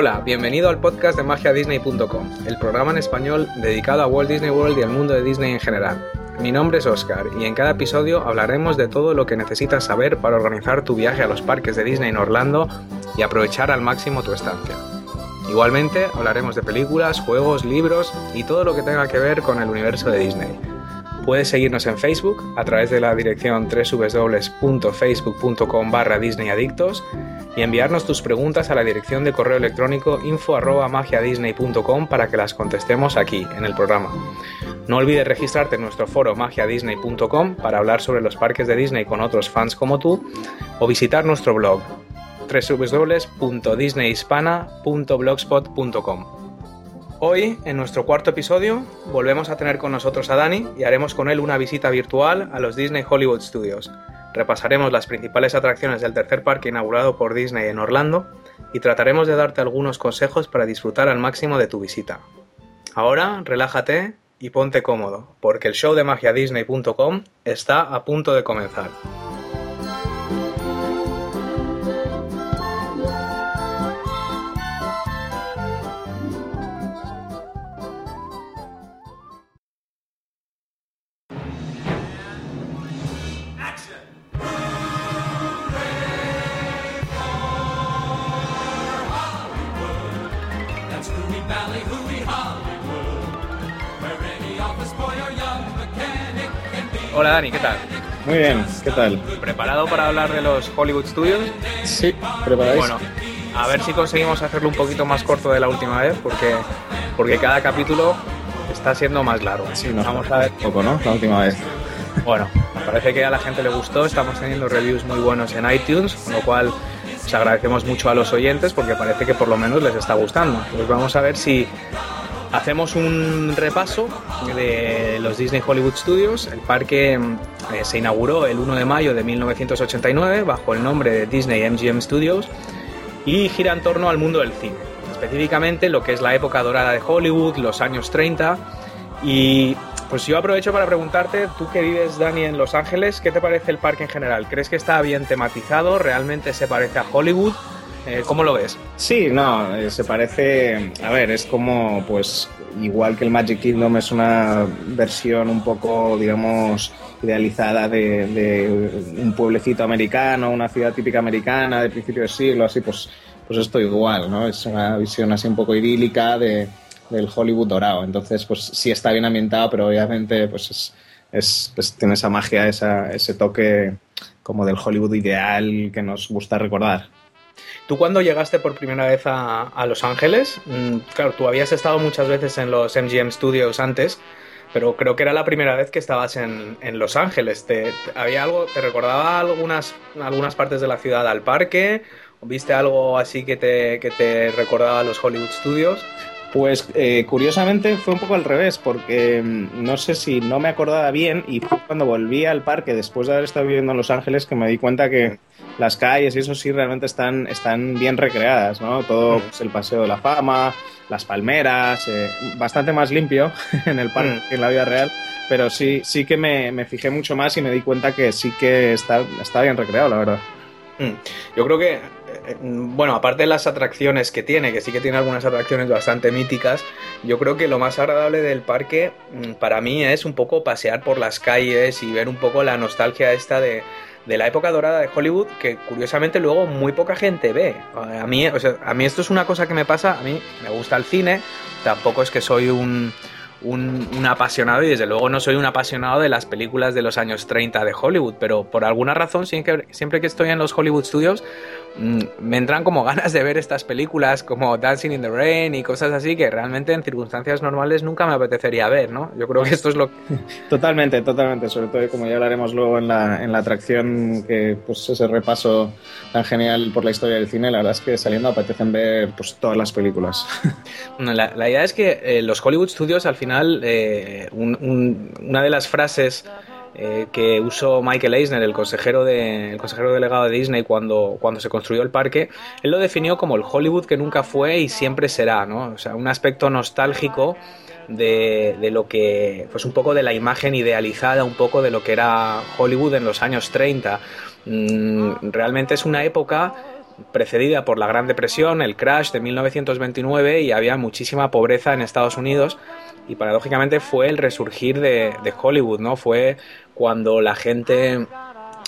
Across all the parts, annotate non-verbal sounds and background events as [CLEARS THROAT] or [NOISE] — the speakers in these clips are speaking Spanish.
Hola, bienvenido al podcast de magiadisney.com, el programa en español dedicado a Walt Disney World y al mundo de Disney en general. Mi nombre es Oscar y en cada episodio hablaremos de todo lo que necesitas saber para organizar tu viaje a los parques de Disney en Orlando y aprovechar al máximo tu estancia. Igualmente hablaremos de películas, juegos, libros y todo lo que tenga que ver con el universo de Disney. Puedes seguirnos en Facebook a través de la dirección www.facebook.com barra disneyadictos y enviarnos tus preguntas a la dirección de correo electrónico info para que las contestemos aquí, en el programa. No olvides registrarte en nuestro foro magiadisney.com para hablar sobre los parques de Disney con otros fans como tú o visitar nuestro blog www.disneyhispana.blogspot.com. Hoy, en nuestro cuarto episodio, volvemos a tener con nosotros a Dani y haremos con él una visita virtual a los Disney Hollywood Studios. Repasaremos las principales atracciones del tercer parque inaugurado por Disney en Orlando y trataremos de darte algunos consejos para disfrutar al máximo de tu visita. Ahora, relájate y ponte cómodo, porque el show de magiadisney.com está a punto de comenzar. Hola Dani, ¿qué tal? Muy bien, ¿qué tal? ¿Preparado para hablar de los Hollywood Studios? Sí, preparado. Bueno, a ver si conseguimos hacerlo un poquito más corto de la última vez, porque, porque cada capítulo está siendo más largo. Sí, nos vamos a ver poco, ¿no? La última vez. Bueno, parece que a la gente le gustó, estamos teniendo reviews muy buenos en iTunes, con lo cual os agradecemos mucho a los oyentes porque parece que por lo menos les está gustando. Pues vamos a ver si Hacemos un repaso de los Disney Hollywood Studios. El parque eh, se inauguró el 1 de mayo de 1989 bajo el nombre de Disney MGM Studios y gira en torno al mundo del cine, específicamente lo que es la época dorada de Hollywood, los años 30. Y pues yo aprovecho para preguntarte, tú que vives, Dani, en Los Ángeles, ¿qué te parece el parque en general? ¿Crees que está bien tematizado? ¿Realmente se parece a Hollywood? Eh, ¿Cómo lo ves? Sí, no, eh, se parece, a ver, es como, pues, igual que el Magic Kingdom es una versión un poco, digamos, idealizada de, un pueblecito americano, una ciudad típica americana de principio de siglo, así, pues, pues esto igual, ¿no? Es una visión así un poco idílica de, del Hollywood dorado. Entonces, pues sí está bien ambientado, pero obviamente, pues es, es pues, tiene esa magia, esa, ese toque como del Hollywood ideal que nos gusta recordar. Tú cuando llegaste por primera vez a, Los Ángeles, mm, claro, tú habías estado muchas veces en los MGM Studios antes, pero creo que era la primera vez que estabas en, Los Ángeles. ¿Te, había algo, ¿Te recordaba algunas, algunas partes de la ciudad al parque? ¿Viste algo así que te, que te recordaba a los Hollywood Studios? Pues eh, curiosamente fue un poco al revés, porque mm, no sé si no me acordaba bien y fue cuando volví al parque después de haber estado viviendo en Los Ángeles que me di cuenta que las calles y eso sí realmente están, están bien recreadas, ¿no? Todo mm. pues, el Paseo de la Fama, las palmeras, eh, bastante más limpio [LAUGHS] en el parque mm. que en la vida real, pero sí, sí que me, me, fijé mucho más y me di cuenta que sí que está, está bien recreado, la verdad. Yo creo que bueno, aparte de las atracciones que tiene, que sí que tiene algunas atracciones bastante míticas, yo creo que lo más agradable del parque mm, para mí es un poco pasear por las calles y ver un poco la nostalgia esta de, la época dorada de Hollywood que curiosamente luego muy poca gente ve. A mí, a mí esto es una cosa que me pasa, a mí me gusta el cine, tampoco es que soy un un, apasionado y desde luego no soy un apasionado de las películas de los años 30 de Hollywood, pero por alguna razón siempre, siempre que estoy en los Hollywood Studios me entran como ganas de ver estas películas como Dancing in the Rain y cosas así que realmente en circunstancias normales nunca me apetecería ver, ¿no? Yo creo que esto es lo [LAUGHS] Totalmente, totalmente, sobre todo como ya hablaremos luego en la, en la atracción que pues ese repaso tan genial por la historia del cine, la verdad es que saliendo apetecen ver pues todas las películas. [LAUGHS] La, la idea es que eh, los Hollywood Studios al final eh, una de las frases eh, que usó Michael Eisner, el consejero, de, consejero delegado de Disney, cuando, cuando se construyó el parque, él lo definió como el Hollywood que nunca fue y siempre será, ¿no? O sea, un aspecto nostálgico de, de, lo que, pues un poco de la imagen idealizada, un poco de lo que era Hollywood en los años 30. Mm, realmente es una época precedida por la Gran Depresión, el crash de 1929 y había muchísima pobreza en Estados Unidos y paradójicamente fue el resurgir de, de Hollywood, ¿no? Fue cuando la gente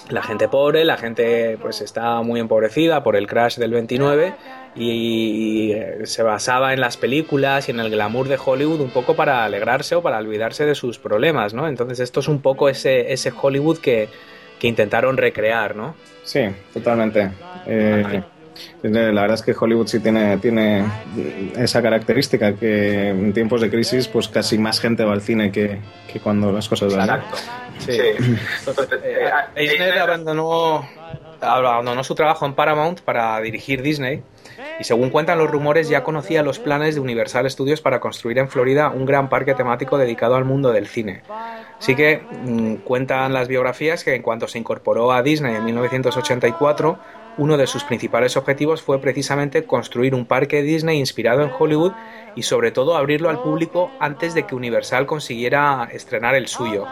la gente pobre, la gente pues está muy empobrecida por el crash del 29 y, se basaba en las películas y en el glamour de Hollywood un poco para alegrarse o para olvidarse de sus problemas, ¿no? Entonces esto es un poco ese, ese Hollywood que, que intentaron recrear, ¿no? Sí, totalmente. Eh, la verdad es que Hollywood sí tiene, tiene esa característica que en tiempos de crisis pues casi más gente va al cine que, que cuando las cosas van. Exacto. Sí. Eh, Eisner abandonó, abandonó su trabajo en Paramount para dirigir Disney y según cuentan los rumores ya conocía los planes de Universal Studios para construir en Florida un gran parque temático dedicado al mundo del cine. Así que mm, cuentan las biografías que en cuanto se incorporó a Disney en 1984, uno de sus principales objetivos fue precisamente construir un parque Disney inspirado en Hollywood y sobre todo abrirlo al público antes de que Universal consiguiera estrenar el suyo.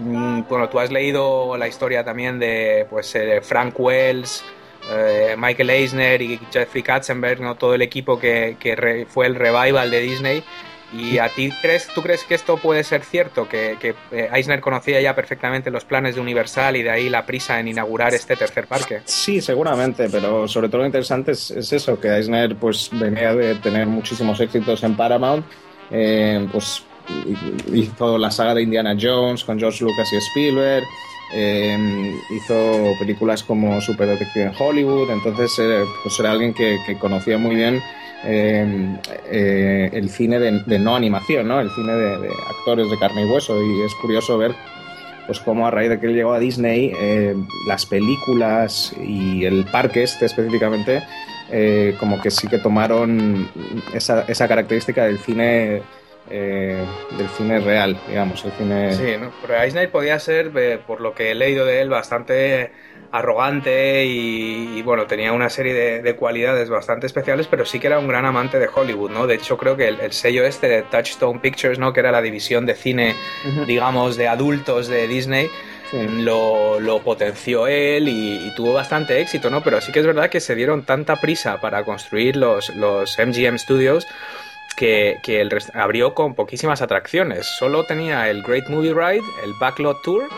Mm, bueno, tú has leído la historia también de pues, eh, Frank Wells, eh, Michael Eisner y Jeffrey Katzenberg, ¿no? todo el equipo que, fue el revival de Disney. ¿Y a ti crees, tú crees que esto puede ser cierto? Que, eh, Eisner conocía ya perfectamente los planes de Universal y de ahí la prisa en inaugurar este tercer parque. Sí, seguramente, pero sobre todo lo interesante es, eso, que Eisner pues venía de tener muchísimos éxitos en Paramount, eh, pues hizo la saga de Indiana Jones con George Lucas y Spielberg, eh, hizo películas como Super Detective en Hollywood, entonces eh, pues era alguien que, conocía muy bien eh, el cine de, no animación, ¿no? el cine de, actores de carne y hueso, y es curioso ver pues cómo a raíz de que él llegó a Disney, las películas y el parque este específicamente, como que sí que tomaron esa, esa característica del cine eh, del cine real, digamos, el cine... Sí, ¿no? pero Eisner podía ser, eh, por lo que he leído de él, bastante arrogante y, bueno, tenía una serie de, cualidades bastante especiales, pero sí que era un gran amante de Hollywood, ¿no? De hecho, creo que el, sello este de Touchstone Pictures, ¿no? Que era la división de cine, digamos, de adultos de Disney, lo, potenció él y, tuvo bastante éxito, ¿no? Pero sí que es verdad que se dieron tanta prisa para construir los, los MGM Studios que, que abrió con poquísimas atracciones. Solo tenía el Great Movie Ride, el Backlot Tour,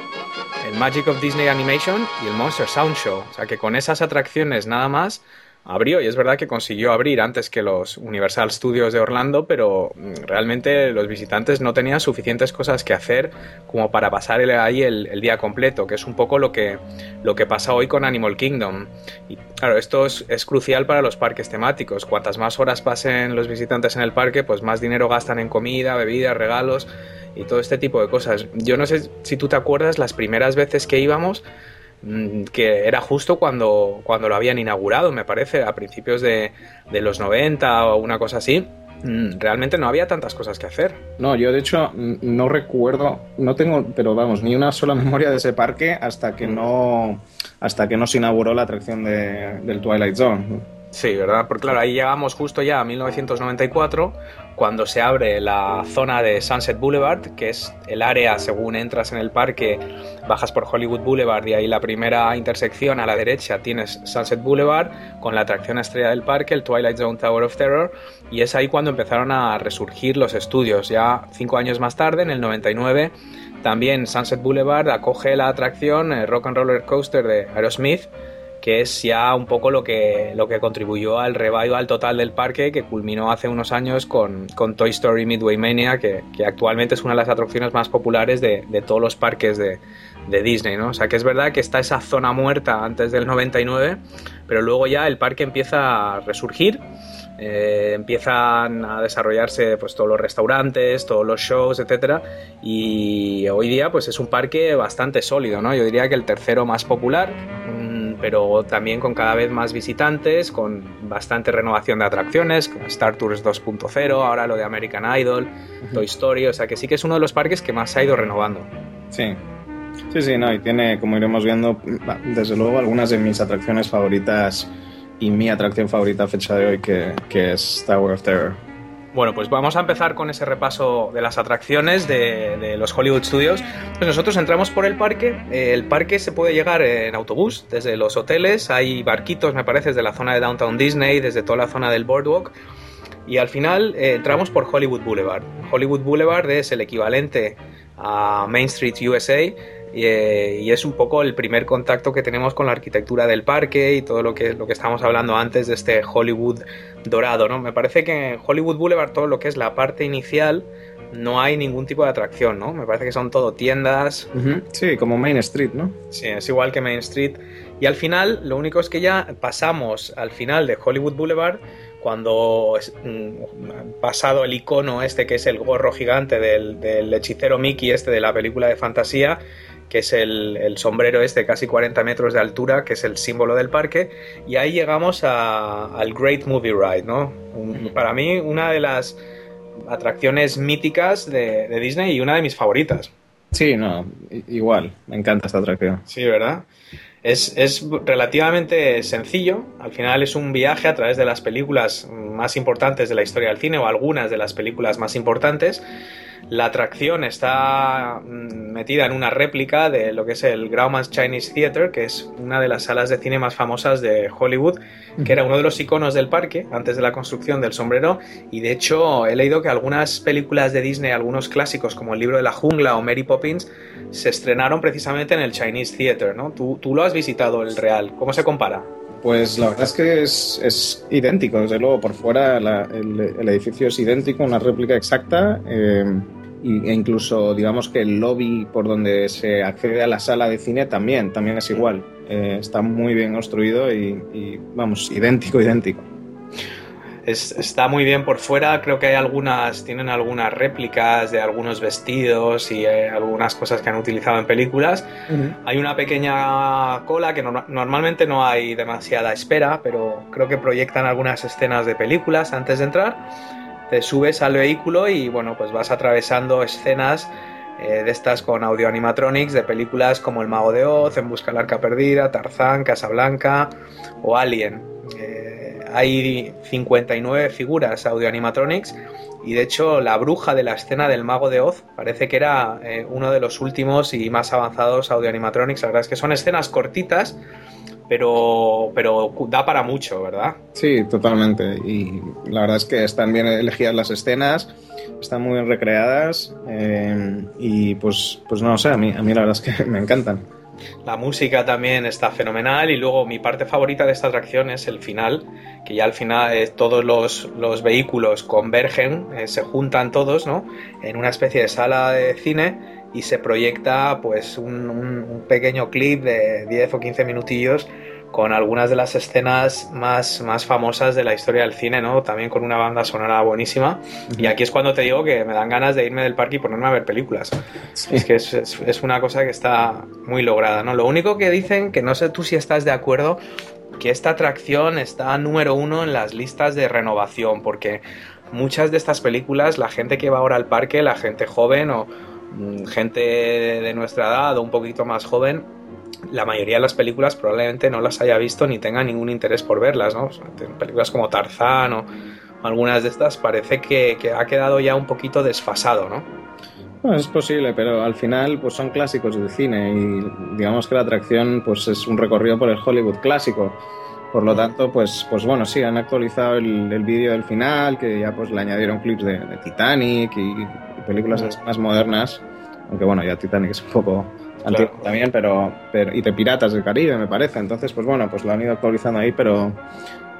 el Magic of Disney Animation y el Monster Sound Show. O sea que con esas atracciones nada más abrió y es verdad que consiguió abrir antes que los Universal Studios de Orlando, pero mm, realmente los visitantes no tenían suficientes cosas que hacer como para pasar ahí el, día completo, que es un poco lo que, lo que pasa hoy con Animal Kingdom. Y claro, esto es, es crucial para los parques temáticos. Cuantas más horas pasen los visitantes en el parque, pues más dinero gastan en comida, bebidas, regalos y todo este tipo de cosas. Yo no sé si tú te acuerdas las primeras veces que íbamos, que era justo cuando, cuando lo habían inaugurado, me parece, a principios de, de los 90 o una cosa así mm, realmente no había tantas cosas que hacer. No, yo de hecho no recuerdo, no tengo, pero vamos, ni una sola [LAUGHS] memoria de ese parque hasta que no, hasta que no se inauguró la atracción de, del Twilight Zone. Sí, ¿verdad? Porque claro, ahí llegamos justo ya a 1994, cuando se abre la zona de Sunset Boulevard, que es el área según entras en el parque, bajas por Hollywood Boulevard y ahí la primera intersección a la derecha tienes Sunset Boulevard con la atracción estrella del parque, el Twilight Zone Tower of Terror, y es ahí cuando empezaron a resurgir los estudios. Ya cinco años más tarde, en el 99, también Sunset Boulevard acoge la atracción eh, Rock and Roller Coaster de Aerosmith, que es ya un poco lo que, lo que contribuyó al revival total del parque que culminó hace unos años con, con Toy Story Midway Mania, que, que, actualmente es una de las atracciones más populares de, de todos los parques de, de, Disney, ¿no? O sea que es verdad que está esa zona muerta antes del 99, pero luego ya el parque empieza a resurgir. Eh, empiezan a desarrollarse pues todos los restaurantes, todos los shows, etcétera, y hoy día pues es un parque bastante sólido, ¿no? Yo diría que el tercero más popular, pero también con cada vez más visitantes, con bastante renovación de atracciones, como Star Tours 2.0, ahora lo de American Idol, Toy Story, o sea que sí que es uno de los parques que más se ha ido renovando. Sí, sí, sí, no, y tiene, como iremos viendo, desde luego algunas de mis atracciones favoritas y mi atracción favorita a fecha de hoy, que, que es Tower of Terror. Bueno, pues vamos a empezar con ese repaso de las atracciones de, los Hollywood Studios. Pues nosotros entramos por el parque. El parque se puede llegar en autobús desde los hoteles. Hay barquitos, me parece, desde la zona de Downtown Disney, desde toda la zona del Boardwalk. Y al final eh, entramos por Hollywood Boulevard. Hollywood Boulevard es el equivalente a Main Street USA eh, y, es un poco el primer contacto que tenemos con la arquitectura del parque y todo lo que, lo que estábamos hablando antes de este Hollywood dorado, ¿no? Me parece que en Hollywood Boulevard todo lo que es la parte inicial no hay ningún tipo de atracción, ¿no? Me parece que son todo tiendas. Sí, como Main Street, ¿no? Sí, es igual que Main Street. Y al final, lo único es que ya pasamos al final de Hollywood Boulevard cuando mm, pasado el icono este que es el gorro gigante del, del, hechicero Mickey este de la película de fantasía que es el, sombrero este casi 40 metros de altura, que es el símbolo del parque, y ahí llegamos al Great Movie Ride, ¿no? para mí, una de las atracciones míticas de, Disney y una de mis favoritas. Sí, no, igual, me encanta esta atracción. Sí, ¿verdad? Es, es, relativamente sencillo. Al final es un viaje a través de las películas más importantes de la historia del cine o algunas de las películas más importantes. La atracción está mm, metida en una réplica de lo que es el Grauman's Chinese Theater, que es una de las salas de cine más famosas de Hollywood, que era uno de los iconos del parque antes de la construcción del sombrero. Y de hecho, he leído que algunas películas de Disney, algunos clásicos como El libro de la jungla o Mary Poppins, se estrenaron precisamente en el Chinese Theater. ¿no? ¿Tú, tú lo has visitado el real? ¿Cómo se compara? Pues la verdad es que es, idéntico, desde luego, por fuera el, edificio es idéntico, una réplica exacta. Eh, e incluso digamos que el lobby por donde se accede a la sala de cine también, también es igual. Eh, está muy bien construido y, vamos, idéntico, idéntico. Está muy bien por fuera, creo que hay algunas, tienen algunas réplicas de algunos vestidos y eh, algunas cosas que han utilizado en películas. Hay una pequeña cola que normalmente no hay demasiada espera, pero creo que proyectan algunas escenas de películas antes de entrar te subes al vehículo y bueno, pues vas atravesando escenas eh, de estas con audio animatronics de películas como El Mago de Oz, En Busca del Arca Perdida, Tarzán, Casablanca o Alien. Eh, hay 59 figuras audio animatronics y de hecho la bruja de la escena del Mago de Oz parece que era eh, uno de los últimos y más avanzados audio animatronics. La verdad es que son escenas cortitas pero, pero da para mucho, ¿verdad? Sí, totalmente. Y la verdad es que están bien elegidas las escenas, están muy bien recreadas eh, y pues, pues no sé, a mí, a mí la verdad es que [LAUGHS] me encantan. La música también está fenomenal y luego mi parte favorita de esta atracción es el final, que ya al final eh, todos los, los, vehículos convergen, eh, se juntan todos, ¿no? En una especie de sala de cine y se proyecta pues un, pequeño clip de 10 o 15 minutillos con algunas de las escenas más, más famosas de la historia del cine, ¿no? También con una banda sonora buenísima. Y aquí es cuando te digo que me dan ganas de irme del parque y ponerme a ver películas. Es que es, es, una cosa que está muy lograda, ¿no? Lo único que dicen, que no sé tú si estás de acuerdo, que esta atracción está número uno en las listas de renovación, porque muchas de estas películas, la gente que va ahora al parque, la gente joven o Mm, gente de nuestra edad o un poquito más joven, la mayoría de las películas probablemente no las haya visto ni tenga ningún interés por verlas, ¿no? películas como Tarzán o algunas de estas parece que, ha quedado ya un poquito desfasado, ¿no? Bueno, es posible, pero al final pues son clásicos del cine y digamos que la atracción pues es un recorrido por el Hollywood clásico. Por lo tanto, pues, pues bueno, sí, han actualizado el, vídeo del final, que ya pues le añadieron clips de, Titanic y, películas más modernas, aunque bueno, ya Titanic es un poco antiguo también, pero, pero, y de Piratas del Caribe me parece, entonces pues bueno, pues lo han ido actualizando ahí, pero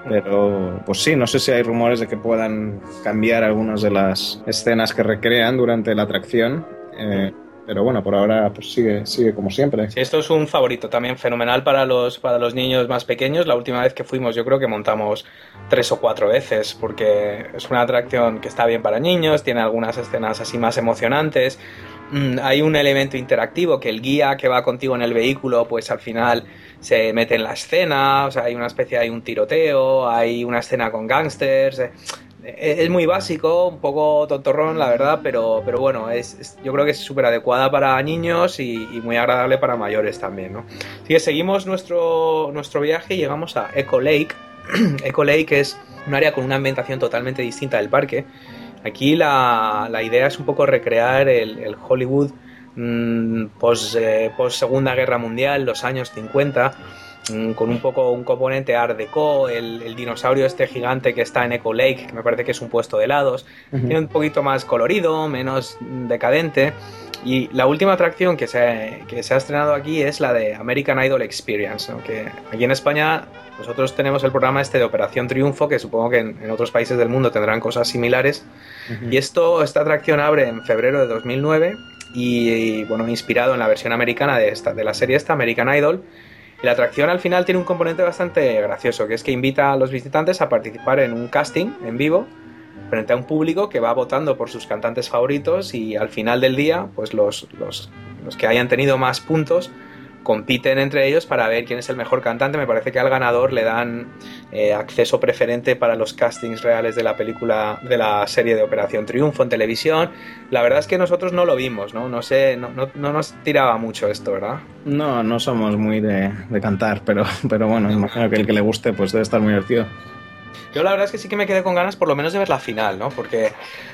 pero pues sí, no sé si hay rumores de que puedan cambiar algunas de las escenas que recrean durante la atracción. Eh, pero bueno, por ahora pues sigue, sigue como siempre. Sí, esto es un favorito también fenomenal para los, para los niños más pequeños. La última vez que fuimos yo creo que montamos tres o cuatro veces porque es una atracción que está bien para niños, tiene algunas escenas así más emocionantes. Mm, hay un elemento interactivo que el guía que va contigo en el vehículo pues al final se mete en la escena, o sea, hay una especie, hay un tiroteo, hay una escena con gángsters. Eh, es muy básico, un poco tontorrón, la verdad, pero, pero bueno, es, yo creo que es súper adecuada para niños y, muy agradable para mayores también, ¿no? Así que seguimos nuestro, nuestro viaje y llegamos a Echo Lake. [CLEARS THROAT] Echo Lake es un área con una ambientación totalmente distinta del parque Aquí la, idea es un poco recrear el, Hollywood mm, post, eh, post, Segunda Guerra Mundial, los años 50, mm, con un poco un componente Art Deco, el, dinosaurio este gigante que está en Echo Lake, que me parece que es un puesto de helados, tiene un poquito más colorido, menos decadente. Y la última atracción que se, que se ha estrenado aquí es la de American Idol Experience, que aquí en España nosotros tenemos el programa este de Operación Triunfo, que supongo que en, otros países del mundo tendrán cosas similares. Y esto, esta atracción abre en febrero de 2009 y, bueno, inspirado en la versión americana de, esta, de la serie esta, American Idol. Y la atracción al final tiene un componente bastante gracioso, que es que invita a los visitantes a participar en un casting en vivo frente a un público que va votando por sus cantantes favoritos y al final del día, pues los, los, los que hayan tenido más puntos compiten entre ellos para ver quién es el mejor cantante. Me parece que al ganador le dan eh, acceso preferente para los castings reales de la película, de la serie de Operación Triunfo en televisión. La verdad es que nosotros no lo vimos, ¿no? No sé, no, no, nos tiraba mucho esto, ¿verdad? No, no somos muy de, cantar, pero, pero bueno, imagino que el que le guste pues debe estar muy divertido. Yo la verdad es que sí que me quedé con ganas por lo menos de ver la final, ¿no? Porque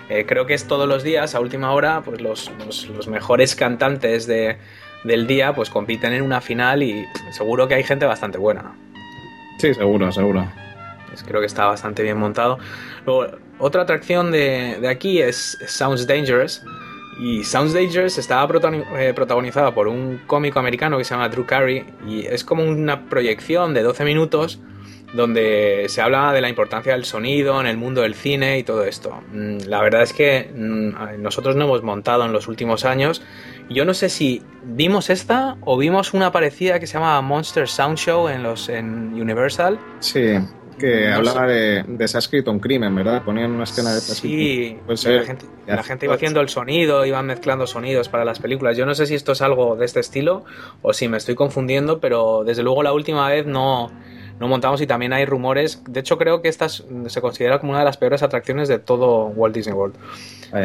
eh, creo que es todos los días, a última hora, pues los, los mejores cantantes de, del día, pues compiten en una final y seguro que hay gente bastante buena. Sí, seguro, seguro. Pues creo que está bastante bien montado. Luego, otra atracción de, aquí es Sounds Dangerous. Y Sounds Dangerous estaba eh, protagonizada por un cómico americano que se llama Drew Carey. Y es como una proyección de 12 minutos donde se habla de la importancia del sonido en el mundo del cine y todo esto. Mm, la verdad es que mm, nosotros no hemos montado en los últimos años. Yo no sé si vimos esta o vimos una parecida que se llama Monster Sound Show en los en Universal. Sí, que hablaba de, de, se ha escrito un crimen, ¿verdad? Ponían una escena de Sí, la, gente, la gente iba haciendo el sonido, iban mezclando sonidos para las películas. Yo no sé si esto es algo de este estilo o si me estoy confundiendo, pero desde luego la última vez no no montamos y también hay rumores. De hecho, creo que esta se considera como una de las peores atracciones de todo Walt Disney World.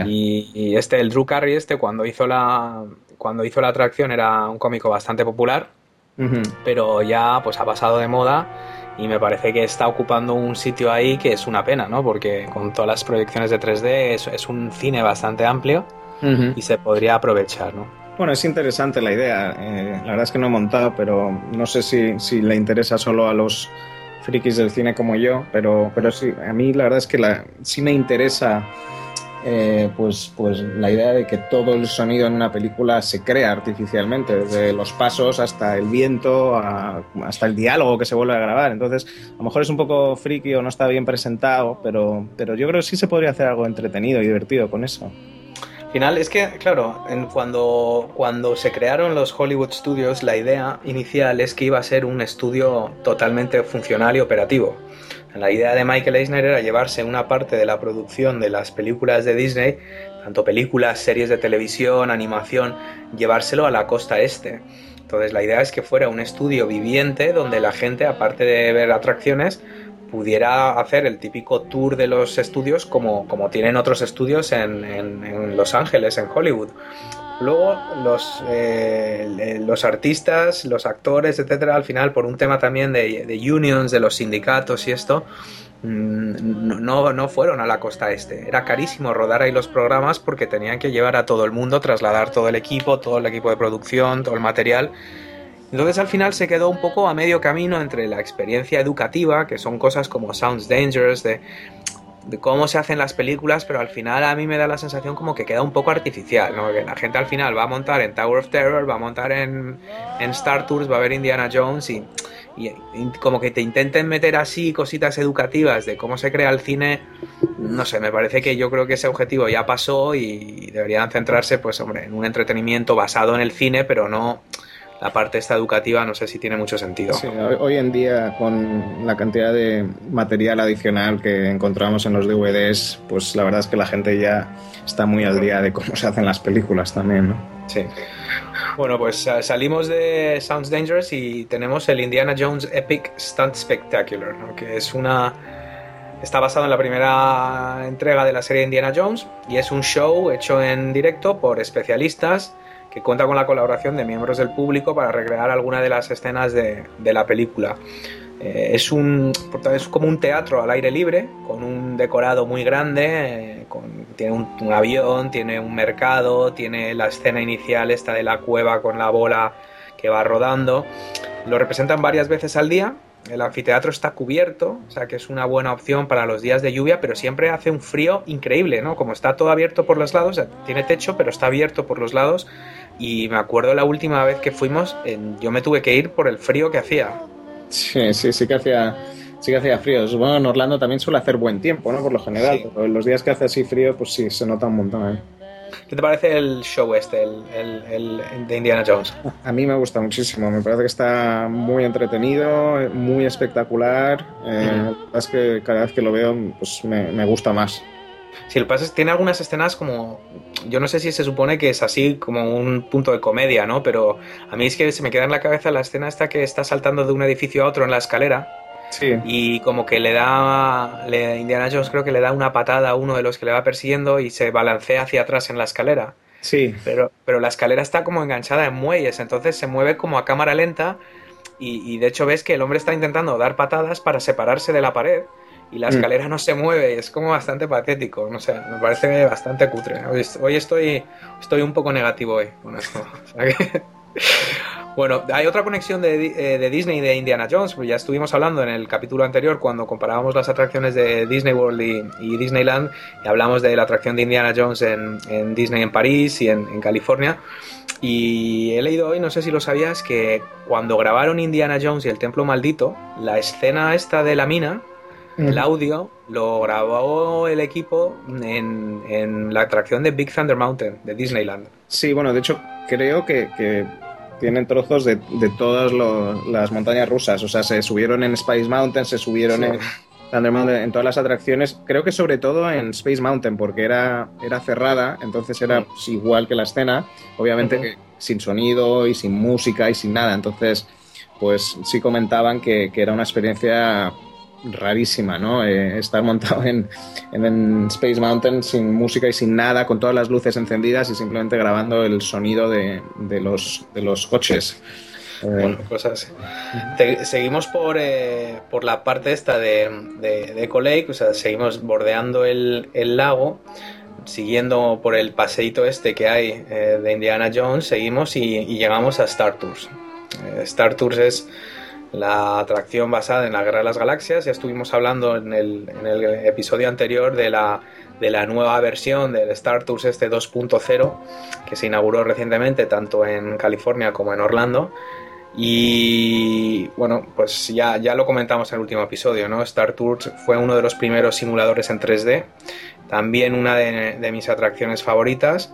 Y, este, el Drew Carey, este, cuando hizo la cuando hizo la atracción era un cómico bastante popular, pero ya pues ha pasado de moda y me parece que está ocupando un sitio ahí que es una pena, ¿no? Porque con todas las proyecciones de 3D es, es un cine bastante amplio y se podría aprovechar, ¿no? Bueno, es interesante la idea. Eh, la verdad es que no he montado, pero no sé si, si, le interesa solo a los frikis del cine como yo, pero, pero sí, a mí la verdad es que la, sí me interesa eh, pues, pues la idea de que todo el sonido en una película se crea artificialmente, desde los pasos hasta el viento, hasta el diálogo que se vuelve a grabar. Entonces, a lo mejor es un poco friki o no está bien presentado, pero, pero yo creo que sí se podría hacer algo entretenido y divertido con eso final es que, claro, cuando, cuando se crearon los Hollywood Studios, la idea inicial es que iba a ser un estudio totalmente funcional y operativo. La idea de Michael Eisner era llevarse una parte de la producción de las películas de Disney, tanto películas, series de televisión, animación, llevárselo a la costa este. Entonces la idea es que fuera un estudio viviente donde la gente, aparte de ver atracciones, pudiera hacer el típico tour de los estudios como, como tienen otros estudios en, Los Ángeles, en Hollywood. Luego los, eh, los artistas, los actores, etcétera, al final por un tema también de, de unions, de los sindicatos y esto, mm, no, no, fueron a la costa este. Era carísimo rodar ahí los programas porque tenían que llevar a todo el mundo, trasladar todo el equipo, todo el equipo de producción, todo el material entonces al final se quedó un poco a medio camino entre la experiencia educativa, que son cosas como Sounds Dangerous, de, cómo se hacen las películas, pero al final a mí me da la sensación como que queda un poco artificial, ¿no? La gente al final va a montar en Tower of Terror, va a montar en, Star Tours, va a ver Indiana Jones y, y, como que te intenten meter así cositas educativas de cómo se crea el cine, no sé, me parece que yo creo que ese objetivo ya pasó y deberían centrarse, pues hombre, en un entretenimiento basado en el cine, pero no la parte esta educativa no sé si tiene mucho sentido. Sí, hoy en día con la cantidad de material adicional que encontramos en los DVDs, pues la verdad es que la gente ya está muy al día de cómo se hacen las películas también, ¿no? Sí. Bueno, pues salimos de Sounds Dangerous y tenemos el Indiana Jones Epic Stunt Spectacular, que es una... Está basado en la primera entrega de la serie Indiana Jones y es un show hecho en directo por especialistas que cuenta con la colaboración de miembros del público para recrear alguna de las escenas de, la película. Eh, es, un, es como un teatro al aire libre, con un decorado muy grande, eh, tiene un, avión, tiene un mercado, tiene la escena inicial esta de la cueva con la bola que va rodando. Lo representan varias veces al día. El anfiteatro está cubierto, o sea que es una buena opción para los días de lluvia, pero siempre hace un frío increíble, ¿no? Como está todo abierto por los lados, tiene techo, pero está abierto por los lados. Y me acuerdo la última vez que fuimos, yo me tuve que ir por el frío que hacía. Sí, sí, sí que hacía, sí que hacía frío. Bueno, en Orlando también suele hacer buen tiempo, ¿no? Por lo general. Pero en los días que hace así frío, pues sí, se nota un montón. ¿eh? ¿Qué te parece el show este, el, el, de Indiana Jones? A mí me gusta muchísimo, me parece que está muy entretenido, muy espectacular. Eh, Es que cada vez que lo veo, pues me, me gusta más. Si el pasa tiene algunas escenas como. Yo no sé si se supone que es así como un punto de comedia, ¿no? Pero a mí es que se me queda en la cabeza la escena esta que está saltando de un edificio a otro en la escalera. Sí. Y como que le da. Le, Indiana Jones creo que le da una patada a uno de los que le va persiguiendo y se balancea hacia atrás en la escalera. Sí. Pero, pero la escalera está como enganchada en muelles, entonces se mueve como a cámara lenta. Y, y de hecho ves que el hombre está intentando dar patadas para separarse de la pared y la mm. escalera no se mueve, es como bastante patético, no sé, me parece bastante cutre. Hoy, estoy, estoy un poco negativo hoy con esto. [LAUGHS] [LAUGHS] bueno, hay otra conexión de, eh, de, Disney y de Indiana Jones, pues ya estuvimos hablando en el capítulo anterior cuando comparábamos las atracciones de Disney World y, Disneyland y hablamos de la atracción de Indiana Jones en, Disney en París y en, en California. Y he leído hoy, no sé si lo sabías, que cuando grabaron Indiana Jones y el Templo Maldito, la escena esta de la mina el audio lo grabó el equipo en, la atracción de Big Thunder Mountain de Disneyland. Sí, bueno, de hecho creo que, tienen trozos de, todas las montañas rusas. O sea, se subieron en Space Mountain, se subieron en Thunder Mountain, en todas las atracciones. Creo que sobre todo en Space Mountain, porque era, era cerrada, entonces era pues, igual que la escena. Obviamente sin sonido y sin música y sin nada. Entonces, pues sí comentaban que, que era una experiencia rarísima, ¿no? Eh, estar montado en, en, Space Mountain sin música y sin nada, con todas las luces encendidas y simplemente grabando el sonido de, de los, de los coches. Eh, bueno, cosas seguimos por, eh, por la parte esta de, de, Echo Lake, o sea, seguimos bordeando el, el lago siguiendo por el paseíto este que hay de Indiana Jones, seguimos y, llegamos a Star Tours. Star Tours es la atracción basada en la Guerra de las Galaxias. Ya estuvimos hablando en el, episodio anterior de la, de la nueva versión del Star Tours este 2.0 que se inauguró recientemente tanto en California como en Orlando. Y bueno, pues ya, ya lo comentamos en el último episodio, ¿no? Star Tours fue uno de los primeros simuladores en 3D, también una de, de mis atracciones favoritas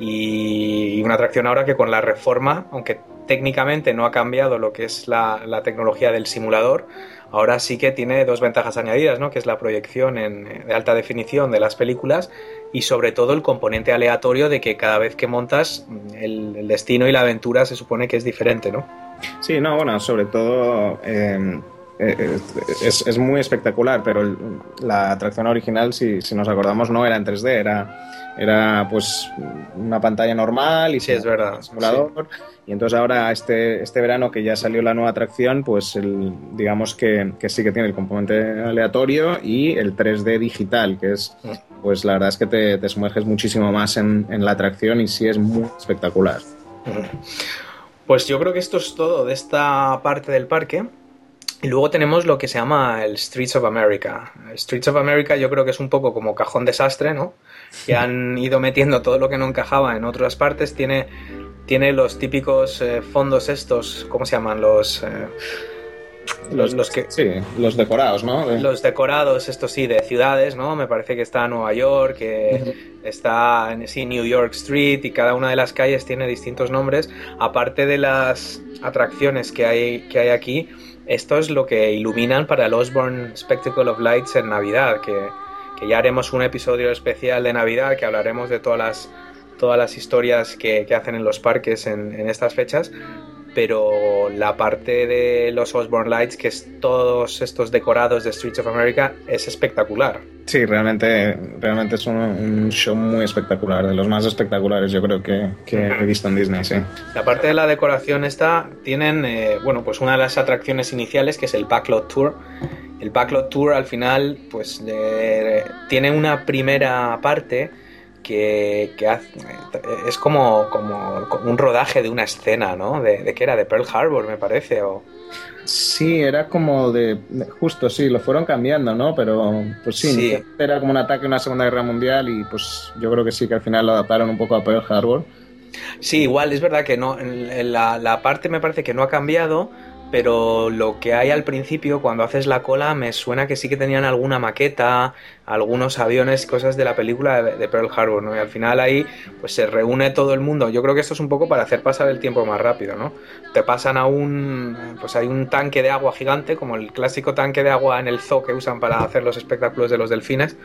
y una atracción ahora que con la reforma, aunque técnicamente no ha cambiado lo que es la, tecnología del simulador, ahora sí que tiene dos ventajas añadidas, ¿no? que es la proyección en, de alta definición de las películas y sobre todo el componente aleatorio de que cada vez que montas el, destino y la aventura se supone que es diferente, ¿no? Sí, no, bueno, sobre todo em, eh, es, es, muy espectacular, pero la atracción original, si, si nos acordamos, no era en 3D, era era pues una pantalla normal y sí, es verdad, simulador. Y entonces ahora este, este verano que ya salió la nueva atracción, pues el, digamos que, sí que tiene el componente aleatorio y el 3D digital, que es mm. pues la verdad es que te, sumerges muchísimo más en, la atracción y sí es muy espectacular. Mm. Pues yo creo que esto es todo de esta parte del parque. Y luego tenemos lo que se llama el Streets of America. Streets of America yo creo que es un poco como cajón desastre, ¿no? Que han [LAUGHS] ido metiendo todo lo que no encajaba en otras partes. Tiene, tiene los típicos eh, fondos estos, ¿cómo se llaman? Los... Eh, los, los, que sí, los decorados, ¿no? Los decorados, estos sí, de ciudades, ¿no? Me parece que está Nueva York, que está en sí, New York Street y cada una de las calles tiene distintos nombres. Aparte de las atracciones que hay, que hay aquí, esto es lo que iluminan para el Osborne Spectacle of Lights en Navidad, que, ya haremos un episodio especial de Navidad que hablaremos de todas las, todas las historias que, hacen en los parques en, estas fechas. Pero la parte de los Osborne Lights, que es todos estos decorados de Streets of America, es espectacular. Sí, realmente, realmente es un, show muy espectacular, de los más espectaculares yo creo que, he visto en Disney, sí. La parte de la decoración esta, tienen, eh, bueno, pues una de las atracciones iniciales que es el Backlot Tour. El Backlot Tour al final, pues tiene una primera parte que, es como, como, un rodaje de una escena, ¿no? De, de que era de Pearl Harbor, me parece, o... Sí, era como de. Justo, sí, lo fueron cambiando, ¿no? Pero, pues sí, era como un ataque a una Segunda Guerra Mundial y, pues yo creo que sí, que al final lo adaptaron un poco a Pearl Harbor. Sí, igual, es verdad que no. La, la parte me parece que no ha cambiado, pero lo que hay al principio, cuando haces la cola, me suena que sí que tenían alguna maqueta, algunos aviones, cosas de la película de, Pearl Harbor, ¿no? Y al final ahí, pues se reúne todo el mundo. Yo creo que esto es un poco para hacer pasar el tiempo más rápido, ¿no? Te pasan a un, pues hay un tanque de agua gigante, como el clásico tanque de agua en el zoo que usan para hacer los espectáculos de los delfines.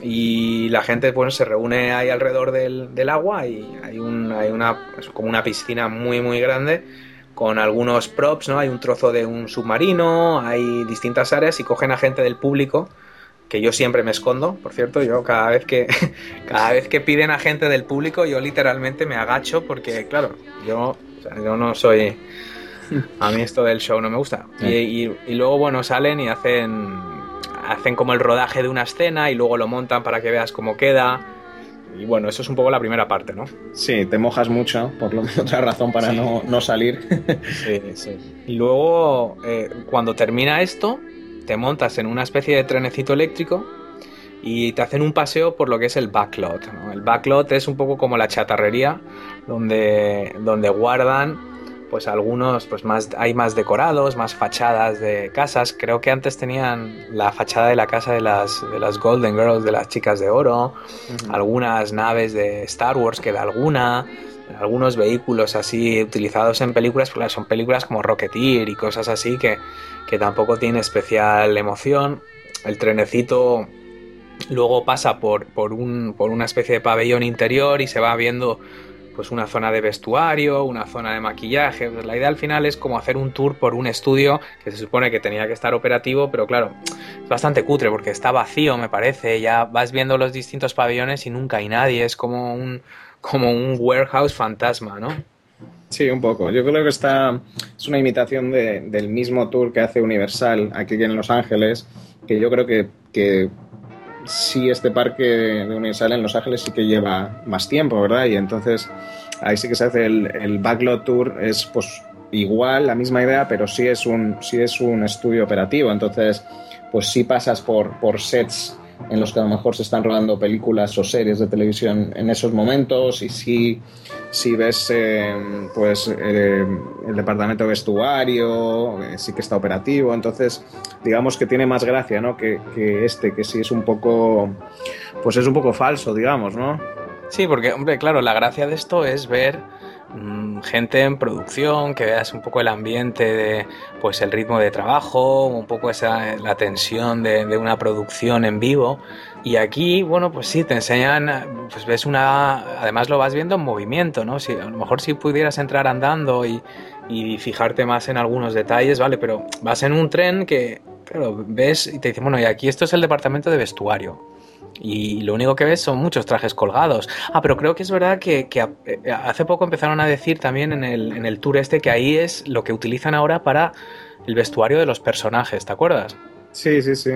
Y la gente, bueno, se reúne ahí alrededor del, del agua y hay, un, hay una, como una piscina muy, muy grande con algunos props, ¿no? Hay un trozo de un submarino, hay distintas áreas y cogen a gente del público, que yo siempre me escondo, por cierto, yo cada vez que [LAUGHS] cada vez que piden a gente del público, yo literalmente me agacho porque claro, yo, yo no soy a mí esto del show no me gusta. Y, y, luego bueno, salen y hacen hacen como el rodaje de una escena y luego lo montan para que veas cómo queda y bueno, eso es un poco la primera parte, ¿no? Sí, te mojas mucho, por lo menos otra razón para no, no, salir. sí, sí. Y luego, eh, cuando termina esto, te montas en una especie de trenecito eléctrico y te hacen un paseo por lo que es el backlot. ¿no? El backlot es un poco como la chatarrería, donde, donde guardan pues algunos pues más hay más decorados, más fachadas de casas. Creo que antes tenían la fachada de la casa de las de las Golden Girls, de las chicas de oro, algunas naves de Star Wars que de alguna, algunos vehículos así utilizados en películas, pues son películas como Rocketeer y cosas así que, que tampoco tiene especial emoción. El trenecito luego pasa por, por, un, por una especie de pabellón interior y se va viendo pues una zona de vestuario, una zona de maquillaje. Pues la idea al final es como hacer un tour por un estudio que se supone que tenía que estar operativo, pero claro, es bastante cutre porque está vacío, me parece. Ya vas viendo los distintos pabellones y nunca hay nadie. Es como un, como un warehouse fantasma, ¿no? Sí, un poco. Yo creo que está es una imitación del mismo tour que hace Universal aquí en Los Ángeles, que yo creo que, que sí este parque de Universal en Los Ángeles sí que lleva más tiempo, ¿verdad? Y entonces ahí sí que se hace el, el Backlot Tour, es pues igual, la misma idea, pero sí es un, sí es un estudio operativo. Entonces, pues sí pasas por, por sets en los que a lo mejor se están rodando películas o series de televisión en esos momentos y si, si ves eh, pues eh, el departamento de vestuario eh, sí que está operativo entonces digamos que tiene más gracia ¿no? que, que, este que sí es un poco pues es un poco falso digamos ¿no? sí porque hombre claro la gracia de esto es ver gente en producción, que veas un poco el ambiente de pues el ritmo de trabajo, un poco esa la tensión de, de, una producción en vivo. Y aquí, bueno, pues sí, te enseñan, pues ves una, además lo vas viendo en movimiento, ¿no? Si, a lo mejor si pudieras entrar andando y, y fijarte más en algunos detalles, vale, pero vas en un tren que, claro, ves y te dicen, bueno, y aquí esto es el departamento de vestuario y lo único que ves son muchos trajes colgados. Ah, pero creo que es verdad que, eh, hace poco empezaron a decir también en el, en el tour este que ahí es lo que utilizan ahora para el vestuario de los personajes, ¿te acuerdas? Sí, sí, sí.